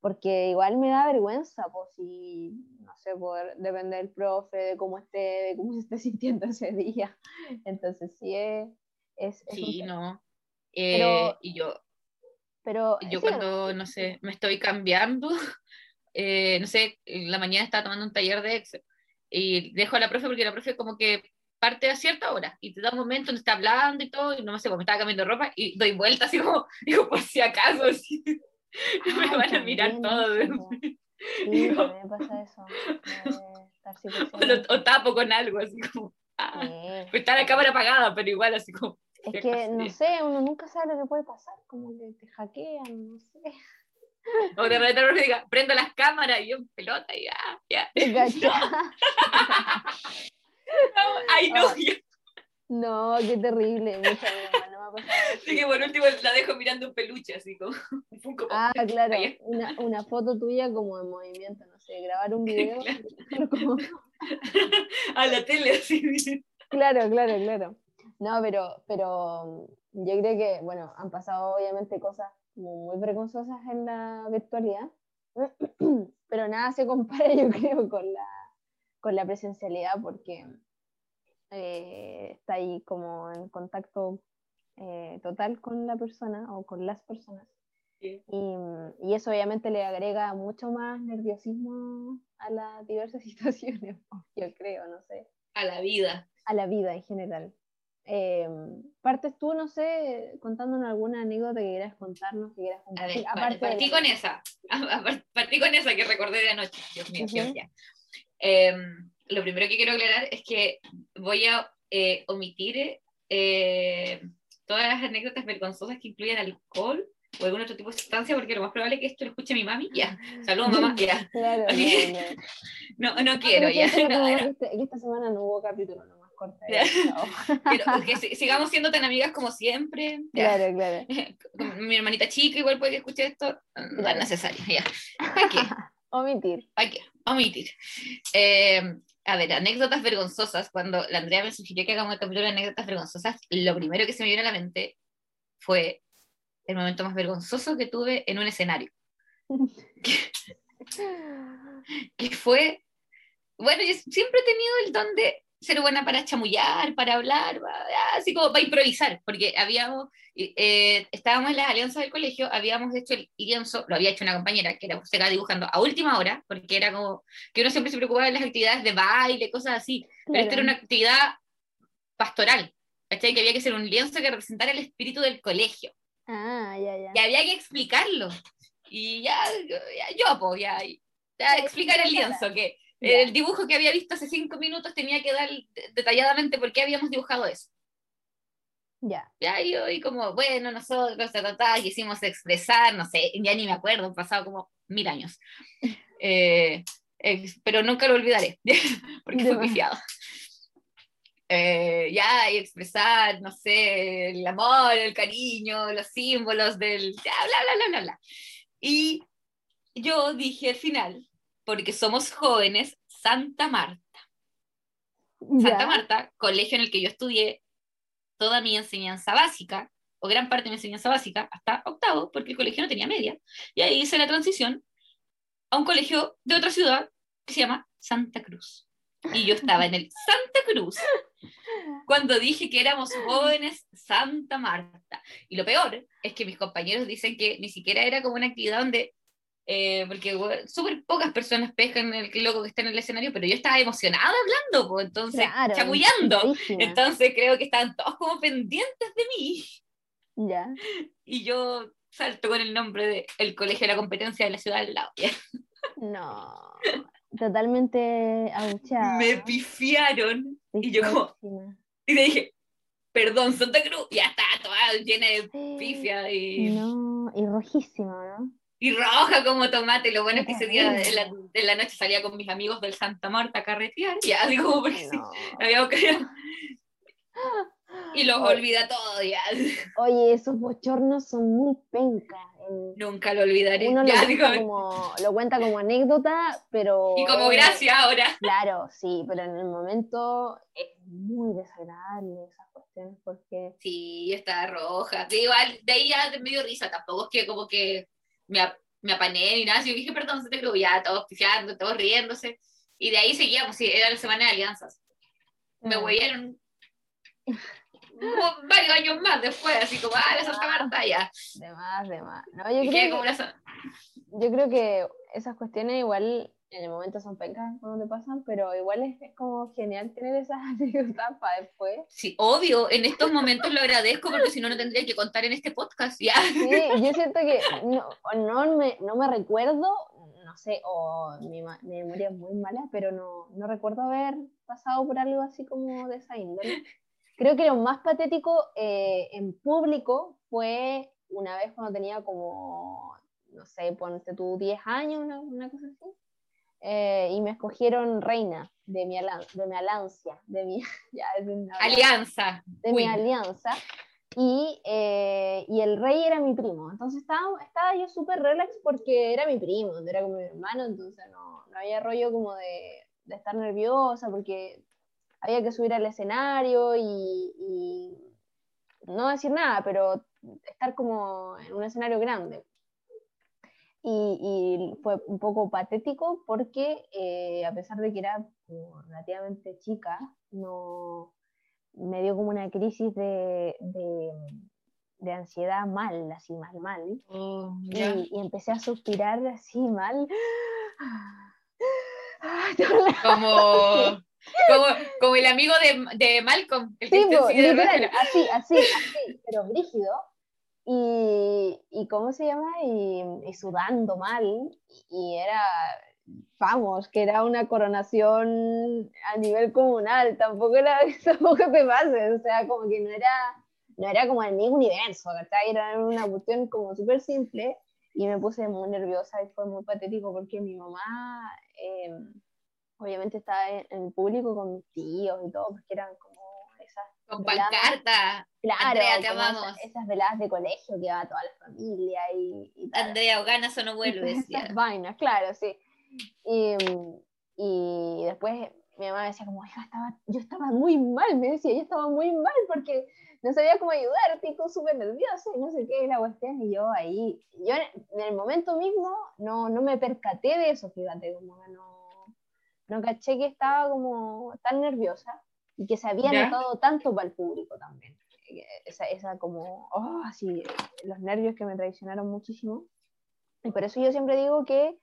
Porque igual me da vergüenza, pues si, no sé, poder depende del profe, de cómo esté, de cómo se esté sintiendo ese día. Entonces sí es... es, Sí, no. Eh, Pero- y yo, Pero yo sí, cuando, no sé, me estoy cambiando, eh, no sé, en la mañana estaba tomando un taller de Excel y dejo a la profe porque la profe como que parte a cierta hora y te da un momento donde está hablando y todo y no me sé, pues me estaba cambiando de ropa y doy vuelta así como, digo, por si acaso, así, me Ay, van a mirar también todo. eso, po. Sí, Digo- también pasa eso. O, psicoseando. lo- o tapo con algo, así como, ah, Sí. pues está la cámara apagada, pero igual así como, Es que, no sé, uno nunca sabe lo que puede pasar, como que te hackean, no sé. o de repente profe diga, prendo las cámaras y yo en pelota y ya, ya, no, Ah. ya. No, qué terrible. Mucha broma, no me ha pasado. Así que por último la dejo mirando un peluche, así como un Funko Pop. Ah, claro, una, una foto tuya como en movimiento, no sé, grabar un video. como- a la tele, así. Claro, claro, claro. No, pero, pero mm, yo creo que, bueno, han pasado obviamente cosas como muy vergonzosas en la virtualidad, pero nada se compara, yo creo, con la, con la presencialidad, porque eh, está ahí como en contacto eh, total con la persona o con las personas. Sí. Y, y eso obviamente le agrega mucho más nerviosismo a las diversas situaciones, yo creo, no sé A la vida. a la vida en general. Eh, partes tú, no sé, contándonos alguna anécdota que quieras contarnos, que quieras A compartir. ver, aparte partí con esa. Partí con esa que recordé de anoche. Dios mío, Dios, Ujú. ya. Eh, lo primero que quiero aclarar es que voy a eh, omitir eh, todas las anécdotas vergonzosas que incluyen alcohol o algún otro tipo de sustancia, porque lo más probable es que esto lo escuche mi mami. Ya, saludos mamá, ya. Claro. No, no quiero, Mucha ya. No, este- esta semana no hubo capítulo, no más corta. Ya. Chao. Quiero que si- sigamos siendo tan amigas como siempre. Ya. Claro, claro. Mi hermanita chica igual puede que escuche esto. No es necesario, ya. ¿Para qué? Omitir. ¿Para qué? Omitir. Eh, a ver, anécdotas vergonzosas. Cuando la Andrea me sugirió que hagamos el capítulo de anécdotas vergonzosas, lo primero que se me vino a la mente fue el momento más vergonzoso que tuve en un escenario. que fue, bueno, yo siempre he tenido el don de ser buena para chamullar, para hablar, así como para improvisar, porque habíamos, eh, estábamos en las alianzas del colegio, habíamos hecho el lienzo, lo había hecho una compañera que era, se quedaba dibujando a última hora, porque era como que uno siempre se preocupaba de las actividades de baile, cosas así, pero esta era una actividad pastoral, ¿cachai? Que había que hacer un lienzo que representara el espíritu del colegio Ah, ya, ya. y había que explicarlo. Y ya, ya yo, pues, ya, ya explicar el lienzo, que Ya. el dibujo que había visto hace cinco minutos tenía que dar de- detalladamente por qué habíamos dibujado eso. Ya. Ya, y yo, y como, bueno, nosotros, ta, ta, ta, quisimos expresar, no sé, ya ni me acuerdo, han pasado como mil años. Eh, ex- pero nunca lo olvidaré, porque fue viciado. Eh, ya, y expresar, no sé, el amor, el cariño, los símbolos del. Ya, bla, bla, bla, bla, bla. Y yo dije al final, porque somos jóvenes, Santa Marta. Santa. Marta, colegio en el que yo estudié toda mi enseñanza básica, o gran parte de mi enseñanza básica, hasta octavo, porque el colegio no tenía media. Y ahí hice la transición a un colegio de otra ciudad que se llama Santa Cruz. Y yo estaba en el Santa Cruz cuando dije que éramos jóvenes Santa Marta. Y lo peor es que mis compañeros dicen que ni siquiera era como una actividad donde, eh, porque bueno, súper pocas personas pescan el loco que está en el escenario, pero yo estaba emocionada hablando, pues, entonces, Claro, chamullando. Entonces creo que estaban todos como pendientes de mí. Ya. Y yo salto con el nombre del colegio de la competencia de la ciudad al lado. No, totalmente abucheada. Me pifiaron. Y yo como, y le dije, perdón, Santa Cruz, ya está toda llena de pifia y... No, y rojísima, ¿no? Y roja como tomate. Lo bueno es que ese día de la, de la noche salía con mis amigos del Santa Marta a carretear. Ya, digo, porque no. había Y los olvida todo ya. Oye, esos bochornos son muy pencas. Nunca lo olvidaré. Uno lo, cuenta como, lo cuenta como anécdota, pero... Y como gracia ahora. Claro, sí, pero en el momento es muy desagradable esas cuestiones porque... Sí, está roja. igual, de ahí ya me dio risa, tampoco es que como que me, me apané ni nada, yo dije, perdón, se te creo, ya todos pifiando, todos riéndose. Y de ahí seguíamos, sí, era la semana de alianzas. Me mm. huyeron varios años más después, así como, ah, la Santa Marta, ya. De más, de más. No, yo, creo que, yo creo que esas cuestiones igual en el momento son pencas cuando te pasan, pero igual es, como genial tener esas anécdotas para después. Sí, obvio, en estos momentos lo agradezco porque si no, no tendría que contar en este podcast, ya. Sí, yo siento que no, no, me, no me recuerdo, no sé, o mi, mi, memoria es muy mala, pero no, no recuerdo haber pasado por algo así como de esa índole. Creo que lo más patético eh, en público fue una vez cuando tenía como, no sé, ponte tú 10 años, una, cosa así, eh, y me escogieron reina de mi, de mi alancia, de mi alianza. De mi alianza. Y, eh, y, el rey era mi primo. Entonces estaba, estaba yo súper relax porque era mi primo, era como mi hermano, entonces no, no había rollo como de, de, estar nerviosa porque había que subir al escenario y, no decir nada, pero estar como en un escenario grande. Y, fue un poco patético porque eh, a pesar de que era relativamente chica, no, me dio como una crisis de, de, ansiedad mal, así mal, mal. Oh, y, empecé a suspirar así mal. Como, como, como el amigo de, de Malcolm. El sí, así, así, así, pero brígido. Y, y ¿cómo se llama? Y, sudando mal. Y era, vamos, que era una coronación a nivel comunal. Tampoco era, tampoco te pases. O sea, como que no era, no era como el mismo universo, ¿verdad? Era una cuestión como súper simple. Y me puse muy nerviosa y fue muy patético porque mi mamá... Eh, obviamente estaba en, el público con mis tíos y todo, porque eran como. Con pancarta. Claro, Andrea, te amamos. Esas, veladas de colegio que iba toda la familia y, y Andrea, o ganas o no vuelves. Esas vainas, claro, sí. Y, y después mi mamá decía como, hija, estaba, yo estaba muy mal, me decía, yo estaba muy mal porque no sabía cómo ayudarte y todo súper nervioso y no sé qué, la cuestión, y yo ahí, yo en, el momento mismo no, no me percaté de eso, fíjate, como no, no caché que estaba como tan nerviosa y que se había notado tanto para el público también. Esa, esa como, oh, así, los nervios que me traicionaron muchísimo. Y por eso yo siempre digo que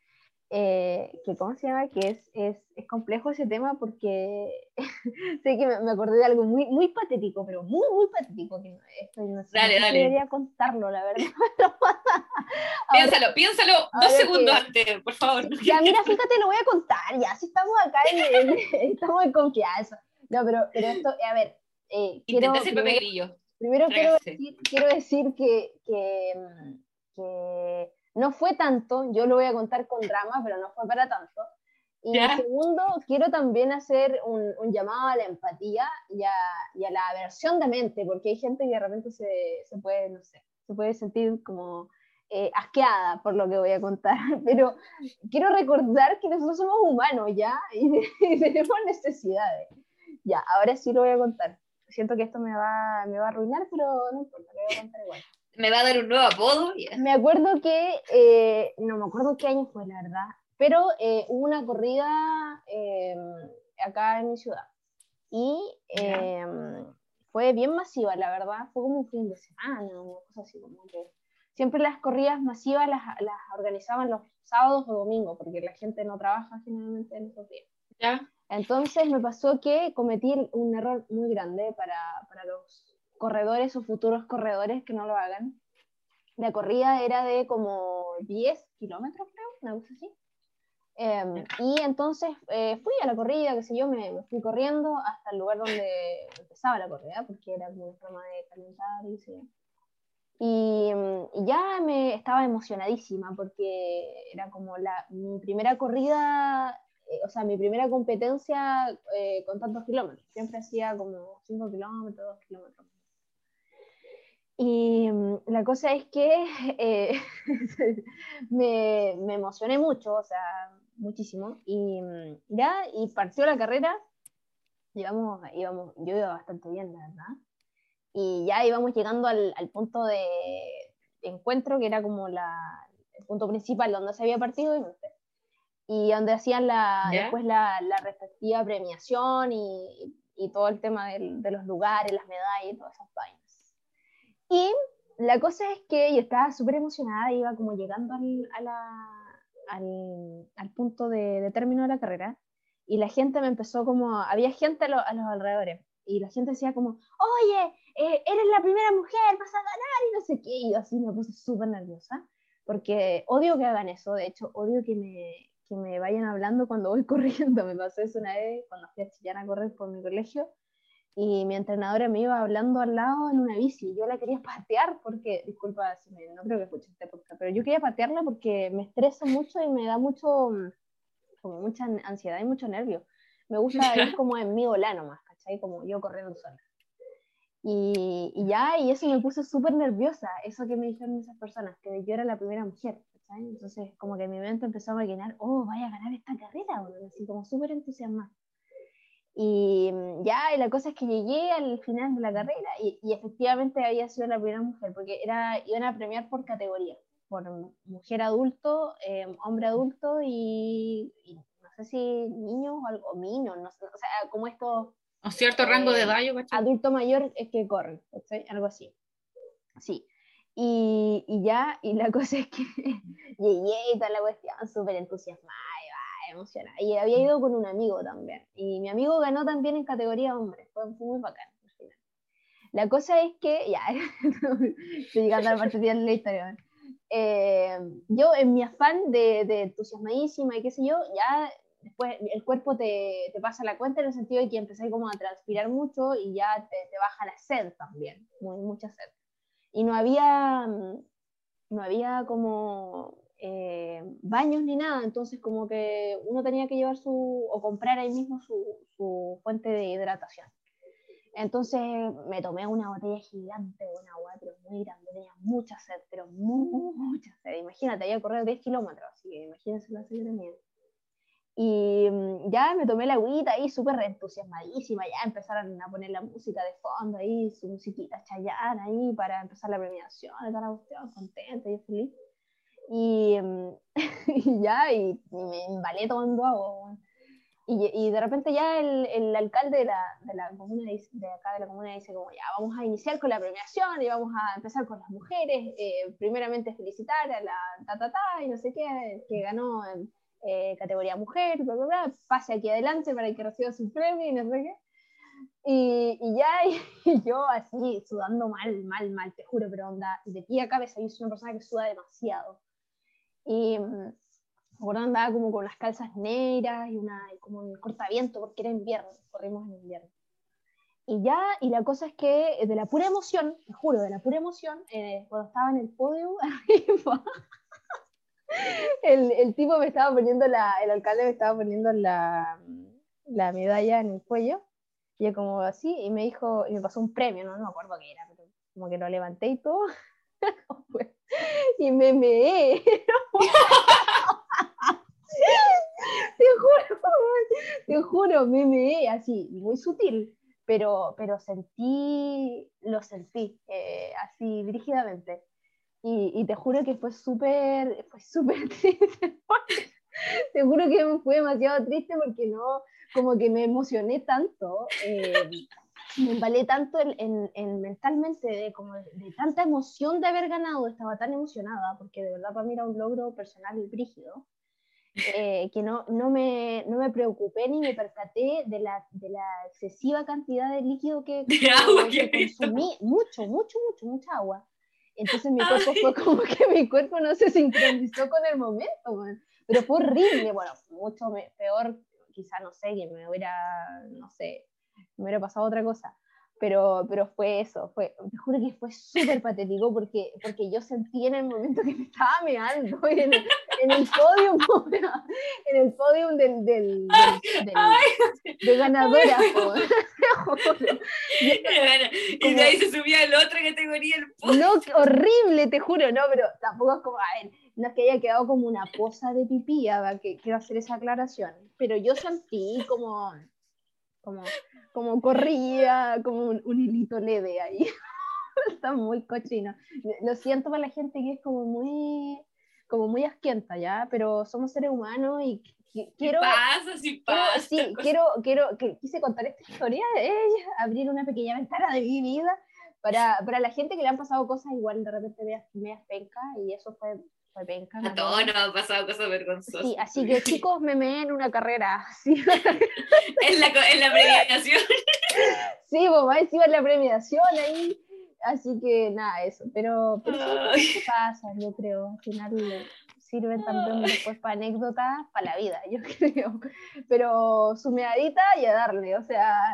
eh, que ¿cómo se llama? Que es, es, es complejo ese tema porque sé que me, acordé de algo muy, muy patético, pero muy, muy patético, que esto no sé dale, dale. debería contarlo, la verdad. piénsalo, piénsalo dos segundos antes, por favor. Ya, mira, fíjate, lo voy a contar, ya, si estamos acá, en, estamos en confianza. No, pero, pero esto, a ver, eh, quiero, primero, primero quiero decir, quiero decir que, que, que no fue tanto, yo lo voy a contar con drama, pero no fue para tanto. Y segundo, quiero también hacer un, un, llamado a la empatía y a, y a, la aversión de mente, porque hay gente que de repente se, se puede, no sé, se puede sentir como eh, asqueada por lo que voy a contar, pero quiero recordar que nosotros somos humanos ya y, tenemos necesidades. Ya, ahora sí lo voy a contar. Siento que esto me va, me va a arruinar, pero no importa, lo voy a contar igual me va a dar un nuevo apodo. Me acuerdo que, eh, no me acuerdo qué año fue, la verdad, pero eh, hubo una corrida em, acá en mi ciudad. Y em, fue bien masiva, la verdad, fue como un fin de semana, una cosa así como que... Siempre las corridas masivas las, las organizaban los sábados o domingos, porque la gente no trabaja generalmente en esos días. ¿Ya? Entonces me pasó que cometí un error muy grande para, para los corredores o futuros corredores que no lo hagan. La corrida era de como 10 kilómetros, creo, una cosa así. Em, y entonces eh, fui a la corrida, qué sé yo, me, me, fui corriendo hasta el lugar donde empezaba la corrida, porque era como una forma de calentar y y, y, ya me estaba emocionadísima porque era como la, mi primera corrida, eh, o sea, mi primera competencia eh, con tantos kilómetros. Siempre hacía como 5 kilómetros, 2 kilómetros. Y mm, la cosa es que eh, me, me, emocioné mucho, o sea, muchísimo. Y mm, ya, y partió la carrera. Íbamos, íbamos, yo iba bastante bien, la verdad y ya íbamos llegando al, al punto de encuentro, que era como la, el punto principal donde se había partido, y donde hacían la, después la, la, respectiva premiación y, y, todo el tema de, de los lugares, las medallas y todas esas vainas. Y la cosa es que yo estaba súper emocionada, iba como llegando al, a la, al, al, punto de, de, término de la carrera, y la gente me empezó como, había gente a, lo, a los alrededores, y la gente decía como, oye, eh, eres la primera mujer, vas a ganar y no sé qué. Y yo así me puse súper nerviosa, porque odio que hagan eso, de hecho, odio que me, que me vayan hablando cuando voy corriendo. Me pasó eso una vez cuando fui a Chillán a correr por mi colegio y mi entrenadora me iba hablando al lado en una bici. Yo la quería patear porque, disculpa si me, no creo que escuche este podcast, pero yo quería patearla porque me estresa mucho y me da mucho, como mucha ansiedad y mucho nervio. Me gusta ir como en mi ola nomás, ¿cachai? Como yo corriendo sola. Y, y, ya, y eso me puso súper nerviosa, eso que me dijeron esas personas, que yo era la primera mujer, ¿sabes? Entonces, como que mi mente empezó a maquinar, oh, vaya a ganar esta carrera, bueno, así como súper entusiasmada. Y ya, y la cosa es que llegué al final de la carrera y, y, efectivamente había sido la primera mujer, porque era, iban a premiar por categoría, por mujer adulto, eh, hombre adulto y, y, no sé si niños o algo, niños, no sé, o sea, como estos un cierto rango de edad, Adulto mayor es que corre, algo así. Sí. Y, y, ya, y la cosa es que llegué y toda la cuestión, súper entusiasmada, emocionada. Y había ido con un amigo también. Y mi amigo ganó también en categoría hombre, fue, muy bacán. La cosa es que, ya, estoy llegando a la parte de la historia. Eh, yo en mi afán de, de entusiasmadísima y qué sé yo, ya después el cuerpo te, te, pasa la cuenta en el sentido de que empecé como a transpirar mucho y ya te, te baja la sed también, muy, mucha sed. Y no había, mm, no había como eh, baños ni nada, entonces como que uno tenía que llevar su, o comprar ahí mismo su, su fuente de hidratación. Entonces me tomé una botella gigante de un agua, pero muy grande, tenía mucha sed, pero muy, mucha sed. Imagínate, había corrido 10 kilómetros, así que imagínense la sed que tenía. Y mm, ya me tomé la agüita ahí súper entusiasmadísima, ya empezaron a poner la música de fondo ahí, su musiquita chayana ahí para empezar la premiación, toda la contenta y feliz. Y, mm, y ya, y, me embalé tomando agua. Y, y, de repente ya el, el alcalde de la, de la comuna de acá de la comuna dice como ya vamos a iniciar con la premiación y vamos a empezar con las mujeres, eh, primeramente felicitar a la ta ta ta y no sé qué, que ganó eh, categoría mujer, bla, bla, bla, pase aquí adelante para que reciba su premio y no sé qué. Y, y ya, y, yo así, sudando mal, mal, mal, te juro, pero onda, de pie a cabeza, yo soy una persona que suda demasiado. Y mm, ahora andaba como con las calzas negras y, una, y como un cortaviento, porque era invierno, corrimos en invierno. Y ya, y la cosa es que de la pura emoción, te juro, de la pura emoción, eh, cuando estaba en el podio arriba, el, el, tipo me estaba poniendo la, el alcalde me estaba poniendo la, la medalla en el cuello, y yo como así, y me dijo, y me pasó un premio, no, no me acuerdo qué era, pero como que lo levanté y todo, y me meé. te juro, te juro, me meé así, muy sutil, pero, pero sentí, lo sentí, eh, así rígidamente. Y, y, te juro que fue súper, fue súper triste. te juro que fue demasiado triste porque no, como que me emocioné tanto, eh, me embalé tanto en, en, en, mentalmente, de, como de, de, tanta emoción de haber ganado, estaba tan emocionada, porque de verdad para mí era un logro personal y brígido, eh, que no, no, me, no me preocupé ni me percaté de la, de la excesiva cantidad de líquido que, que, que consumí, mucho, mucho, mucho, mucha agua. Entonces mi cuerpo Ay. fue como que mi cuerpo no se sincronizó con el momento, man. pero fue horrible, bueno, mucho peor, quizá, no sé, que me hubiera, no sé, me hubiera pasado otra cosa pero, pero fue eso, fue, te juro que fue súper patético porque, porque yo sentí en el momento que me estaba meando en el, en el podium, en el podium del, del, del, de ganadora. y, de ahí se subía el otra categoría el podium. No, horrible, te juro, no, pero tampoco es como, a ver, no es que haya quedado como una poza de pipí, que quiero hacer esa aclaración, pero yo sentí como, como como corría, como un, hilito leve ahí. Está muy cochino. Lo siento para la gente que es como muy, como muy asquienta, ¿ya? Pero somos seres humanos y quiero... pasa, sí pasa. sí, quiero, quiero, que quise contar esta historia, de abrir una pequeña ventana de mi vida para, para la gente que le han pasado cosas igual de repente me das penca y eso fue a todos nos han pasado cosas vergonzosas. Sí, así que chicos, me me en una carrera. Sí. en, la, en la premiación. sí, pues encima en la premiación ahí. Así que nada, eso. Pero, pero pasa, yo creo. Al final sirven también después para anécdotas, para la vida, yo creo. Pero su medadita y a darle, o sea,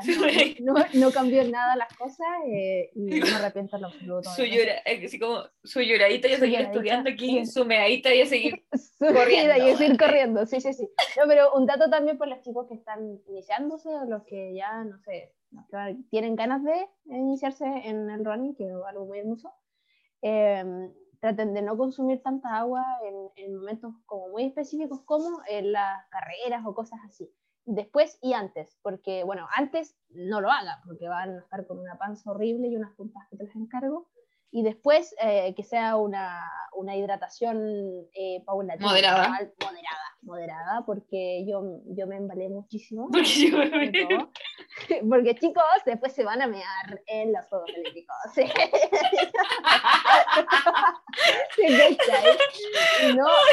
no, no, cambió nada las cosas eh, y no me arrepiento en absoluto. Su, llora, eh, así como, su lloradita y a seguir estudiando aquí, su medadita y a seguir corriendo. Y a seguir corriendo, sí, sí, sí. No, pero un dato también por los chicos que están iniciándose o los que ya, no sé, tienen ganas de iniciarse en el running, que es algo muy hermoso. Eh, traten de no consumir tanta agua en, momentos como muy específicos como en las carreras o cosas así. Después y antes, porque bueno, antes no lo hagan, porque van a estar con una panza horrible y unas puntas que te las encargo. Y después eh, que sea una, una hidratación eh, paulatina. Moderada. Moderada, moderada, porque yo, yo me embalé muchísimo. Porque, chicos, después se van a mear en los Juegos Olímpicos.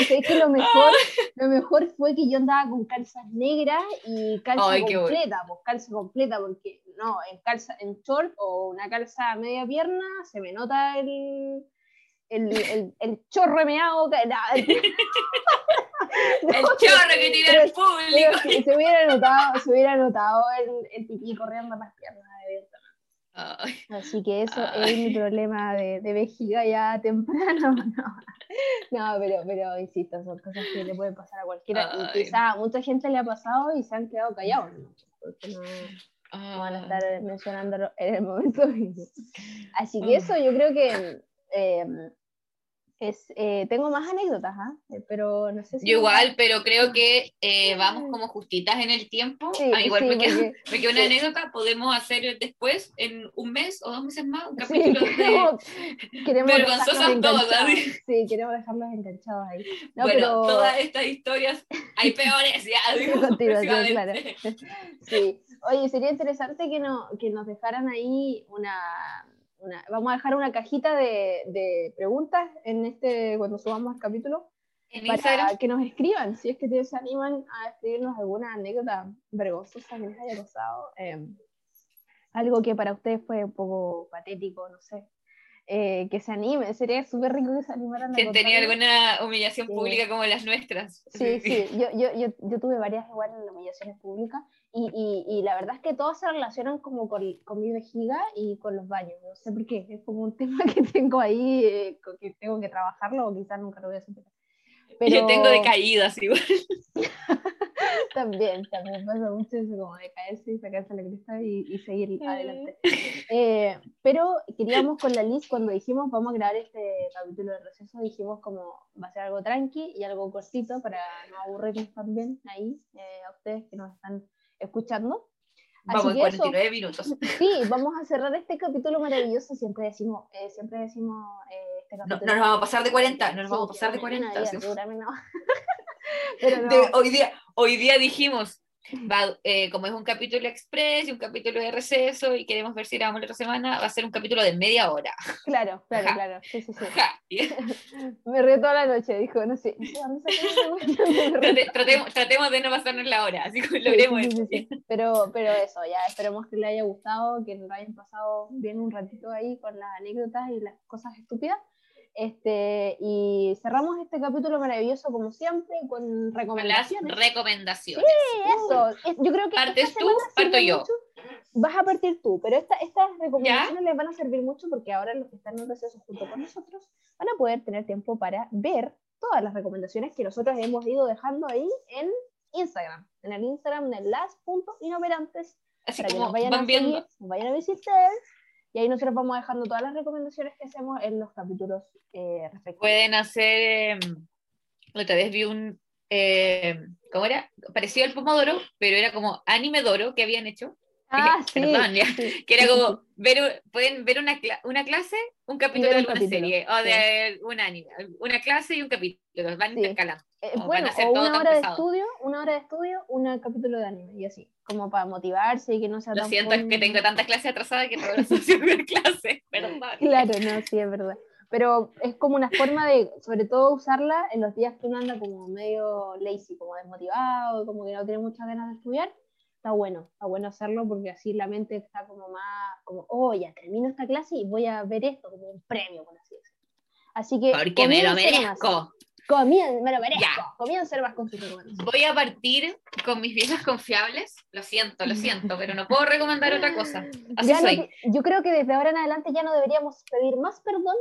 no, que lo mejor, lo mejor fue que yo andaba con calzas negras y calza completa, pues calza completa, porque no, en calza, en short o una calza media pierna se me nota el, el, el, el chorro meado que el, chorro que tiene el público. se hubiera notado, se hubiera notado el, el pipí corriendo las piernas, Así que eso es mi problema de, de, vejiga ya temprano. No, no pero, pero insisto, son cosas que le pueden pasar a cualquiera. Y quizá a mucha gente le ha pasado y se han quedado callados, porque no, van a estar mencionándolo en el momento. Así que eso yo creo que eh, es, eh, tengo más anécdotas, ¿ah? eh, pero no sé si... Yo igual, pero creo que eh, vamos como justitas en el tiempo. Sí, igual me, queda, una anécdota, podemos hacer después, en un mes o dos meses más, un capítulo de queremos vergonzosas todas. Sí, queremos dejarlos enganchados ahí. No, bueno, pero... todas estas historias, hay peores ya. Digo, claro. Sí. Oye, sería interesante que, no, que nos dejaran ahí una vamos a dejar una cajita de, preguntas en este, cuando subamos el capítulo. para que nos escriban, si es que se animan a escribirnos alguna anécdota vergonzosa que les haya pasado. Em, algo que para ustedes fue un poco patético, no sé. Eh, que se animen, sería súper rico que se animaran. Que tenía alguna humillación pública como las nuestras. Sí, sí, Yo, yo, yo, yo, tuve varias igual en humillaciones públicas y, y, la verdad es que todas se relacionan como con, con, mi vejiga y con los baños. No sé por qué, es como un tema que tengo ahí, eh, que tengo que trabajarlo o quizás nunca lo voy a superar. Pero... Yo tengo decaídas igual. también, también pasa mucho eso, como de caerse y sacarse la cresta y, y seguir adelante. Eh, pero queríamos con la Liz, cuando dijimos vamos a grabar este capítulo de receso, dijimos como va a ser algo tranqui y algo cortito para no aburrirnos también ahí eh, a ustedes que nos están escuchando. Vamos, 49 minutos. Sí, vamos a cerrar este capítulo maravilloso. Siempre decimos, eh, siempre decimos eh, este capítulo. No, nos vamos a pasar de 40, no nos vamos a pasar de 40. Seguramente no. hoy, día, hoy día dijimos, eh, como es un capítulo express y un capítulo de receso y queremos ver si grabamos la otra semana, va a ser un capítulo de media hora. Claro, claro, claro. Sí, sí, sí. Me río toda la noche, dijo, no sé. tratemos, tratemos, de no pasarnos la hora, así que logremos Pero, pero eso, ya esperemos que les haya gustado, que nos hayan pasado bien un ratito ahí con las anécdotas y las cosas estúpidas. Este, y cerramos este capítulo maravilloso como siempre con Las recomendaciones. recomendaciones. Eso, es- yo creo que ¿Partes tú? ¿Parto yo? mucho. Vas a partir tú, pero esta- estas recomendaciones les van a servir mucho porque ahora los que están en receso junto con nosotros van a poder tener tiempo para ver todas las recomendaciones que nosotros hemos ido dejando ahí en Instagram, en el Instagram de las.inoperantes, Así para que como nos vayan van a viendo. seguir, nos vayan a visitar, y ahí nosotros vamos dejando todas las recomendaciones que hacemos en los capítulos eh, respectivos. Pueden hacer. eh, otra vez vi un. eh, ¿Cómo era? Parecía el Pomodoro, pero era como anime Doro que habían hecho. Ah, sí. Perdón, ya. sí, Que era sí, sí, como, ver, pueden ver una, una clase, un capítulo de un alguna capítulo, serie, o de un anime, una clase y un capítulo, van Sí. intercalando. Eh, o van bueno, a hacer o todo una tan hora de pesado. estudio, una hora de estudio, un capítulo de anime, y así, como para motivarse y que no sea Lo tan siento, es que tengo tantas clases atrasadas que asocio con clases, perdón. Claro, no, sí, es verdad. Pero es como una forma de, sobre todo, usarla en los días que uno anda como medio lazy, como desmotivado, como que no tiene muchas ganas de estudiar. Está bueno, está bueno hacerlo porque así la mente está como más, como, oh, ya termino esta clase y voy a ver esto como un premio, por así decirlo. Así que. Porque me lo merezco. Comien- me lo merezco. Ya. Comiencen más con sus recomendaciones. Voy a partir con mis viejas confiables. Lo siento, lo siento, pero no puedo recomendar otra cosa. Así Ya no soy. te- yo creo que desde ahora en adelante ya no deberíamos pedir más perdón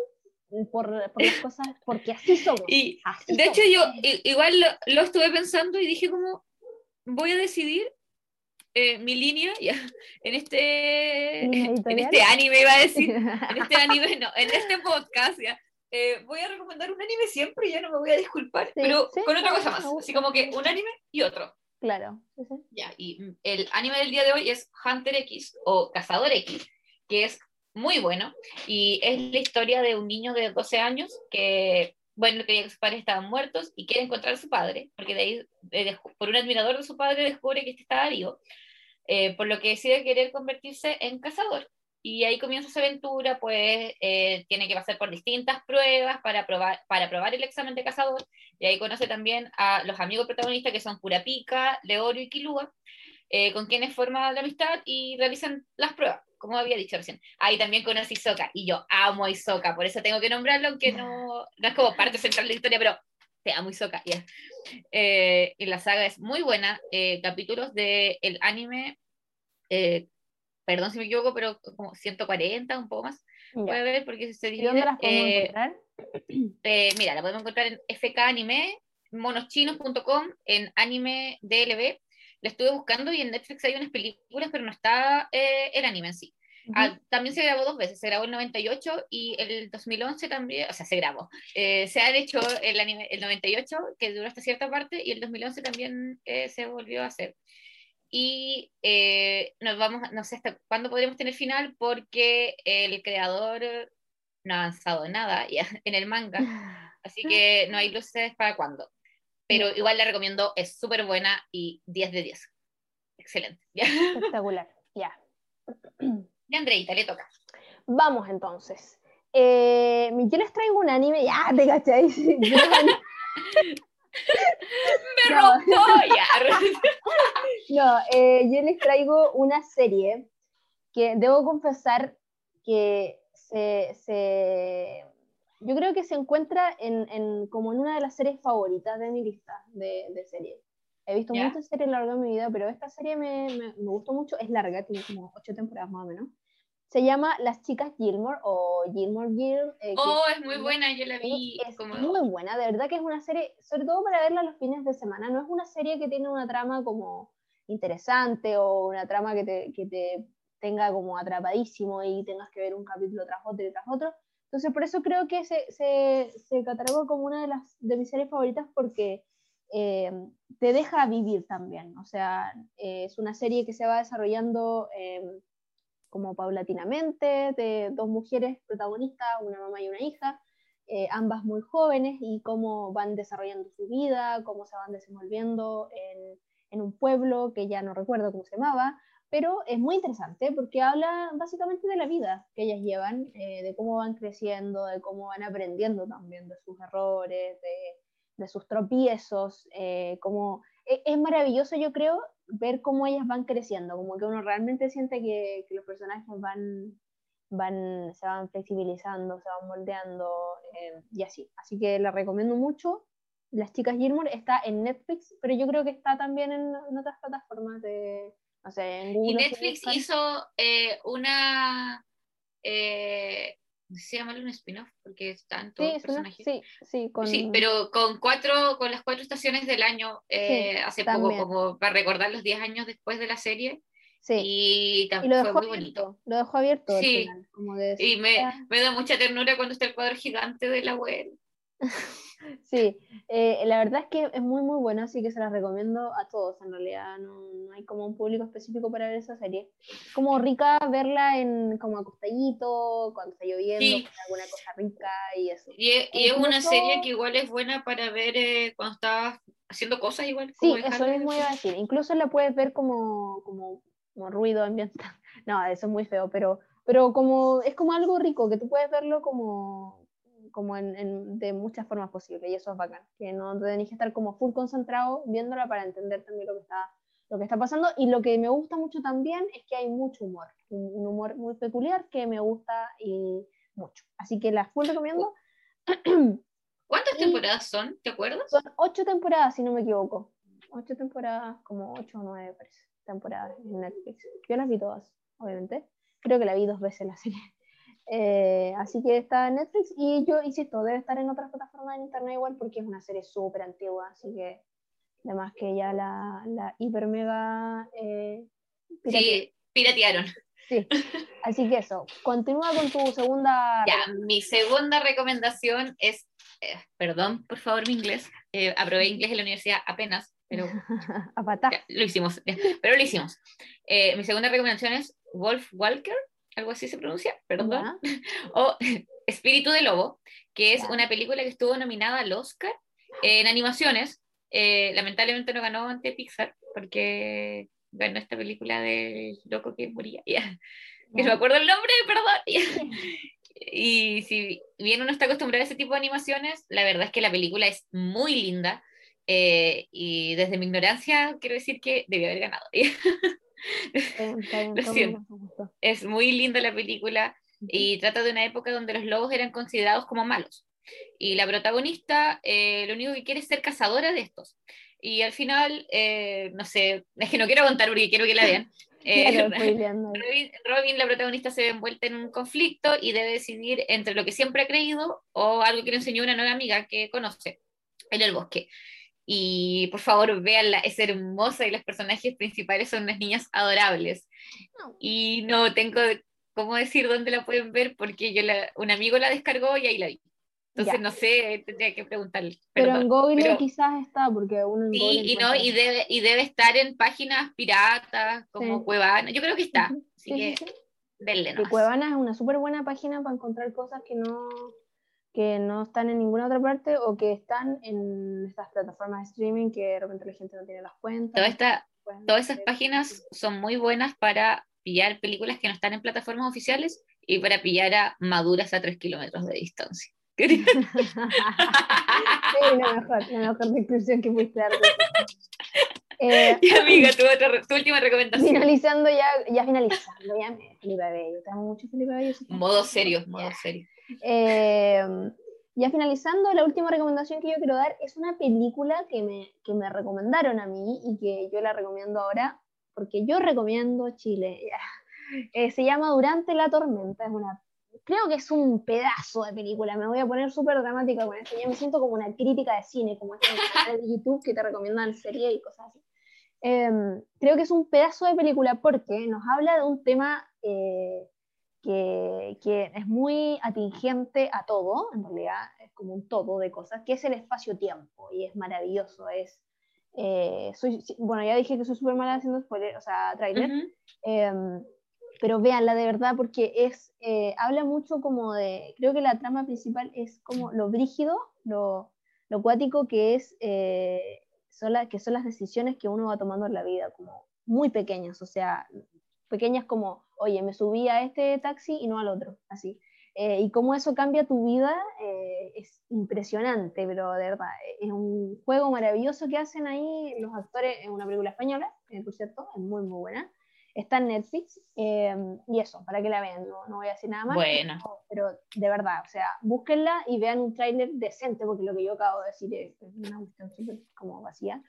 por, por las cosas, porque así somos. Y así de hecho somos. yo i- igual lo, lo estuve pensando y dije como, voy a decidir eh, mi línea ya, en este, ¿Línea en este anime, iba a decir, en este anime, no, en este podcast, ya, eh, voy a recomendar un anime siempre y ya no me voy a disculpar, pero sí, con otra cosa más, así como que un anime y otro. claro. sí, sí. Ya, y el anime del día de hoy es Hunter X o Cazador X, que es muy bueno y es la historia de un niño de 12 años que, bueno, creía que sus padres estaban muertos y quiere encontrar a su padre, porque de ahí, por un admirador de su padre, descubre que este estaba vivo, eh, por lo que decide querer convertirse en cazador. Y ahí comienza su aventura, pues eh, tiene que pasar por distintas pruebas para probar, para probar el examen de cazador. Y ahí conoce también a los amigos protagonistas que son Kurapika, Leorio y Kilua, eh, con quienes forma la amistad y realizan las pruebas, como había dicho recién. Ahí también conoce a y yo amo a por eso tengo que nombrarlo, aunque no, no es como parte central de la historia, pero te amo Isoka. ya. Eh, y la saga es muy buena, eh, capítulos del el anime, eh, perdón si me equivoco, pero como 140, un poco más, Ya. puede ver, porque se ¿Y divide. dónde las podemos eh, encontrar? eh, mira, la podemos encontrar en FK Anime, monoschinos.com, en Anime DLB. La estuve buscando y en Netflix hay unas películas, pero no está eh, el anime en sí. Ah, también se grabó dos veces, se grabó el 98 y el 2011 también, o sea, se grabó. Eh, se han hecho el, anime, el 98, que duró hasta cierta parte, y el 2011 también eh, se volvió a hacer. Y eh, nos vamos, no sé hasta cuándo podremos tener final, porque el creador no ha avanzado nada ya, en el manga. Así que no hay luces para cuándo. Pero igual la recomiendo, es súper buena y 10 de 10. Excelente. Ya, Espectacular. Ya. Ya, Andreita, le toca. Vamos entonces. Eh, yo les traigo un anime, ya te cachai. ¡Me No. No, eh, yo les traigo una serie que debo confesar que se, se- yo creo que se encuentra en, en- como en una de las series favoritas de mi lista de, de series. He visto muchas series a lo largo de mi vida, pero esta serie me, me- me gustó mucho, es larga, tiene como ocho temporadas más o menos. Se llama Las chicas Gilmore o Gilmore Girl. eh, Oh, es muy buena, yo la vi. es como... muy buena, de verdad que es una serie, sobre todo para verla los fines de semana, no es una serie que tiene una trama como interesante o una trama que te, que te tenga como atrapadísimo y tengas que ver un capítulo tras otro y tras otro. Entonces por eso creo que se, se, se cataloga como una de, las, de mis series favoritas porque eh, te deja vivir también. O sea, eh, es una serie que se va desarrollando eh, como paulatinamente, de dos mujeres protagonistas, una mamá y una hija, eh, ambas muy jóvenes, y cómo van desarrollando su vida, cómo se van desenvolviendo en, en un pueblo que ya no recuerdo cómo se llamaba, pero es muy interesante porque habla básicamente de la vida que ellas llevan, eh, de cómo van creciendo, de cómo van aprendiendo también de sus errores, de, de sus tropiezos, eh, como es, es maravilloso yo creo ver cómo ellas van creciendo, como que uno realmente siente que, que los personajes van, van, se van flexibilizando, se van moldeando eh, y así. Así que la recomiendo mucho. Las chicas Gilmore está en Netflix, pero yo creo que está también en, otras plataformas de, no sé, en Google. Y Netflix hizo eh, una, eh, se llama un spin-off porque están todos los personajes. Sí, sí, con... sí, pero con cuatro, con las cuatro estaciones del año, eh, hace poco, como para recordar los 10 años después de la serie. Sí. Y, y lo dejó fue muy bonito. Lo dejó abierto. Sí. como de y me, me, da mucha ternura cuando está el cuadro gigante de la web. sí, eh, la verdad es que es muy muy buena, así que se la recomiendo a todos en realidad, no, hay como un público específico para ver esa serie. Como rica verla en como acostadito, cuando está lloviendo, alguna cosa rica y eso. Y es, una serie que igual es buena para ver eh, cuando estás haciendo cosas igual. Sí, eso mismo iba a decir, incluso la puedes ver como, como como ruido ambiental. No, eso es muy feo, pero, pero como es como algo rico, que tú puedes verlo como, como en, de muchas formas posibles, y eso es bacán, que no tenés que estar como full concentrado viéndola para entender también lo que está, lo que está pasando, y lo que me gusta mucho también es que hay mucho humor, un, humor muy peculiar que me gusta y mucho, así que la full recomiendo. ¿Cuántas temporadas son? ¿Te acuerdas? Son ocho temporadas, si no me equivoco. Ocho temporadas, como ocho o nueve parece temporadas en Netflix. Yo las vi todas, obviamente. Creo que la vi dos veces la serie. Eh, así que está en Netflix y yo insisto, debe estar en otras plataformas de internet igual porque es una serie súper antigua, así que además que ya la, la hiper mega... Eh, sí, piratearon. Sí, así que eso. Continúa con tu segunda... Ya, mi segunda recomendación es, eh, perdón por favor mi inglés, aprobé inglés en la universidad apenas, pero lo hicimos, pero lo hicimos. Eh, mi segunda recomendación es Wolf Walker, algo así se pronuncia, perdón, o Espíritu de Lobo, que es una película que estuvo nominada al Oscar en animaciones. Eh, lamentablemente no ganó ante Pixar, porque ganó esta película del loco que moría. Que no me acuerdo el nombre, perdón. y si bien uno está acostumbrado a ese tipo de animaciones, la verdad es que la película es muy linda. Eh, y desde mi ignorancia quiero decir que debió haber ganado. Es muy linda la película y trata de una época donde los lobos eran considerados como malos. Y la protagonista eh, lo único que quiere es ser cazadora de estos. Y al final, eh, no sé, es que no quiero contar porque quiero que la vean. Robin, Robin, la protagonista, se ve envuelta en un conflicto y debe decidir entre lo que siempre ha creído o algo que le enseñó una nueva amiga que conoce en el bosque. Y por favor, véanla, es hermosa y los personajes principales son unas niñas adorables. Y no tengo cómo decir dónde la pueden ver porque yo la, un amigo la descargó y ahí la vi. Entonces no sé, tendría que preguntarle. Pero en Google quizás está, porque uno en Sí, y, no, y, debe, y debe estar en páginas piratas como Cuevana. Yo creo que está. Así que denle. Cuevana es una súper buena página para encontrar cosas que no que no están en ninguna otra parte o que están en estas plataformas de streaming que de repente la gente no tiene las cuentas. todas esas páginas son muy buenas para pillar películas que no están en plataformas oficiales y para pillar a maduras a 3 kilómetros de distancia. sí, la mejor, la mejor descripción que pudiste dar. Eh, amiga, tu, última recomendación. Finalizando ya, ya finalizando, ya me, Felipe Bello, te amo mucho Felipe Bello. Modo serio, modo serio. Eh, ya finalizando, la última recomendación que yo quiero dar es una película que me, que me recomendaron a mí y que yo la recomiendo ahora porque yo recomiendo Chile. Eh, se llama Durante la tormenta, es una creo que es un pedazo de película. Me voy a poner súper dramática con esto. Ya me siento como una crítica de cine, como este canal de YouTube que te recomiendan series y cosas así. Em, creo que es un pedazo de película porque nos habla de un tema eh, que, que, es muy atingente a todo, en realidad es como un todo de cosas, que es el espacio-tiempo y es maravilloso. Es, eh, soy, bueno, ya dije que soy súper mala haciendo spoiler, o sea, trailer pero véanla de verdad porque es, eh, habla mucho como de, creo que la trama principal es como lo brígido, lo, lo cuático que es, eh, son que son las decisiones que uno va tomando en la vida, como muy pequeñas, o sea, pequeñas como, oye, me subí a este taxi y no al otro, así. Eh, y cómo eso cambia tu vida es impresionante, pero de verdad, es un juego maravilloso que hacen ahí los actores en una película española, por cierto, es muy, muy buena. Está en Netflix eh, y eso, para que la vean, no, no voy a decir nada más. Bueno. Pero, de verdad, o sea, búsquenla y vean un tráiler decente, porque lo que yo acabo de decir es, es una cuestión súper como vacía.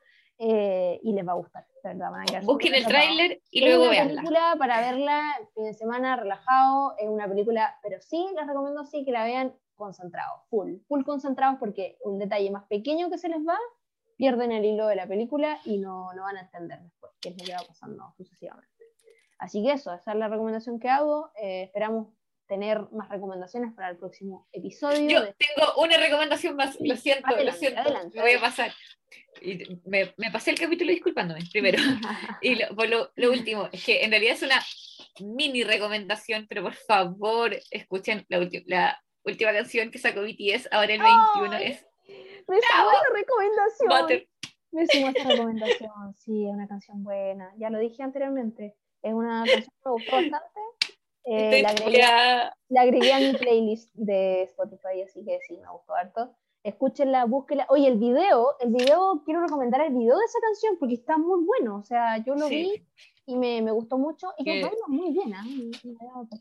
Eh, y les va a gustar, verdad. Van a Busquen el tráiler y Es luego veanla. película para verla el fin de semana relajado, es una película, pero sí les recomiendo sí que la vean concentrados, full, full concentrados porque un detalle más pequeño que se les va, pierden el hilo de la película y no, no van a entender después qué es lo que va pasando sucesivamente. Así que eso, esa es la recomendación que hago. eh, esperamos tener más recomendaciones para el próximo episodio. Yo de- tengo una recomendación más, lo siento, lo Adelante, siento, adelante. lo voy a pasar. Y me, me pasé el capítulo disculpándome, primero. Y lo, lo, lo último, es que en realidad es una mini recomendación, pero por favor, escuchen la, la última canción que sacó BTS ahora el 21, Ay, es Me sumó esa recomendación. Butter. Me sumó esa recomendación, sí, es una canción buena. Ya lo dije anteriormente, es una canción que me gustó bastante. Eh, la, agregué, la agregué a mi playlist de Spotify, así que sí, me gustó harto. Escúchenla, búsquenla. Oye, el video, el video, quiero recomendar el video de esa canción porque está muy bueno. O sea, yo lo Sí. vi y me, me gustó mucho y Que- baila muy bien. ¿ah?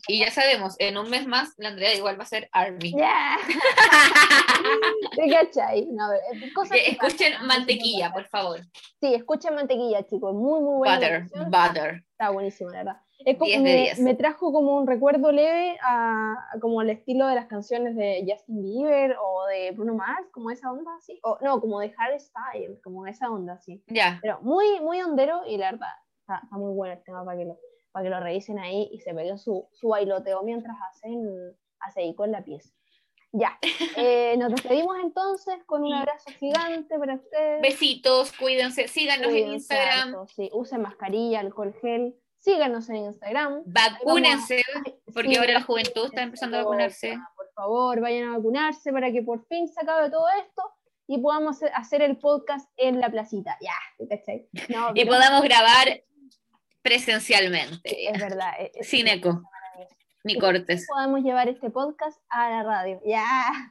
Y- ya sabemos, en un mes más, la Andrea igual va a ser ARMY. Ya. ¿Te? No, eh, cosas Que que escuchen pasan, mantequilla, por favor. Sí, escuchen mantequilla, chicos. Muy, muy buena. Butter, butter. Está buenísimo, la verdad. Es como- 10 de me, 10. me trajo como un recuerdo leve a, a como el estilo de las canciones de Justin Bieber o de Bruno Mars, como esa onda así. O no, como de Harry Styles, como esa onda así. Ya. Pero muy, muy hondero y la verdad, está, está muy bueno el tema para que lo, para que lo revisen ahí y se peguen su, su bailoteo mientras hacen hace con la pieza. Ya, eh, nos despedimos entonces con un abrazo gigante para ustedes. Besitos, cuídense, síganos en Instagram, sí, usen mascarilla, alcohol gel, síganos en Instagram. vacúnense, porque Sí, ahora la juventud está empezando a vacunarse. Por favor, vayan a vacunarse para que por fin se acabe todo esto y podamos hacer- el podcast en la placita. Ya, ¿te cachai? No, Y podamos grabar presencialmente, Es verdad. es- es- sin eco, ni cortes. Podemos llevar este podcast a la radio. Ya.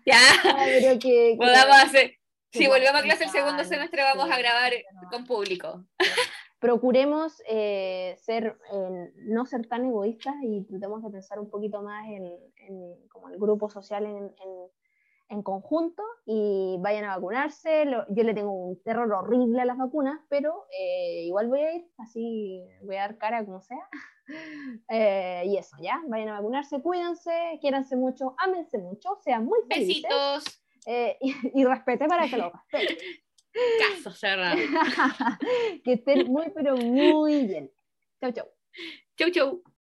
Ya, ya, pero que, que- podamos hacer. Si volvemos a podamos clase el segundo semestre, vamos sí, a grabar con público. procuremos eh, ser, eh, no ser tan egoístas y tratemos de pensar un poquito más en, en como el grupo social en, en- en conjunto y vayan a vacunarse. Lo- yo le tengo un terror horrible a las vacunas, pero eh, igual voy a ir, así voy a dar cara como sea. Y eso, ya, vayan a vacunarse, cuídense, quiéranse mucho, ámense mucho, sean muy felices Besitos, y, y respete para que lo respeten. caso cerrado. que estén muy, pero muy bien. Chau, chau. Chau, chau.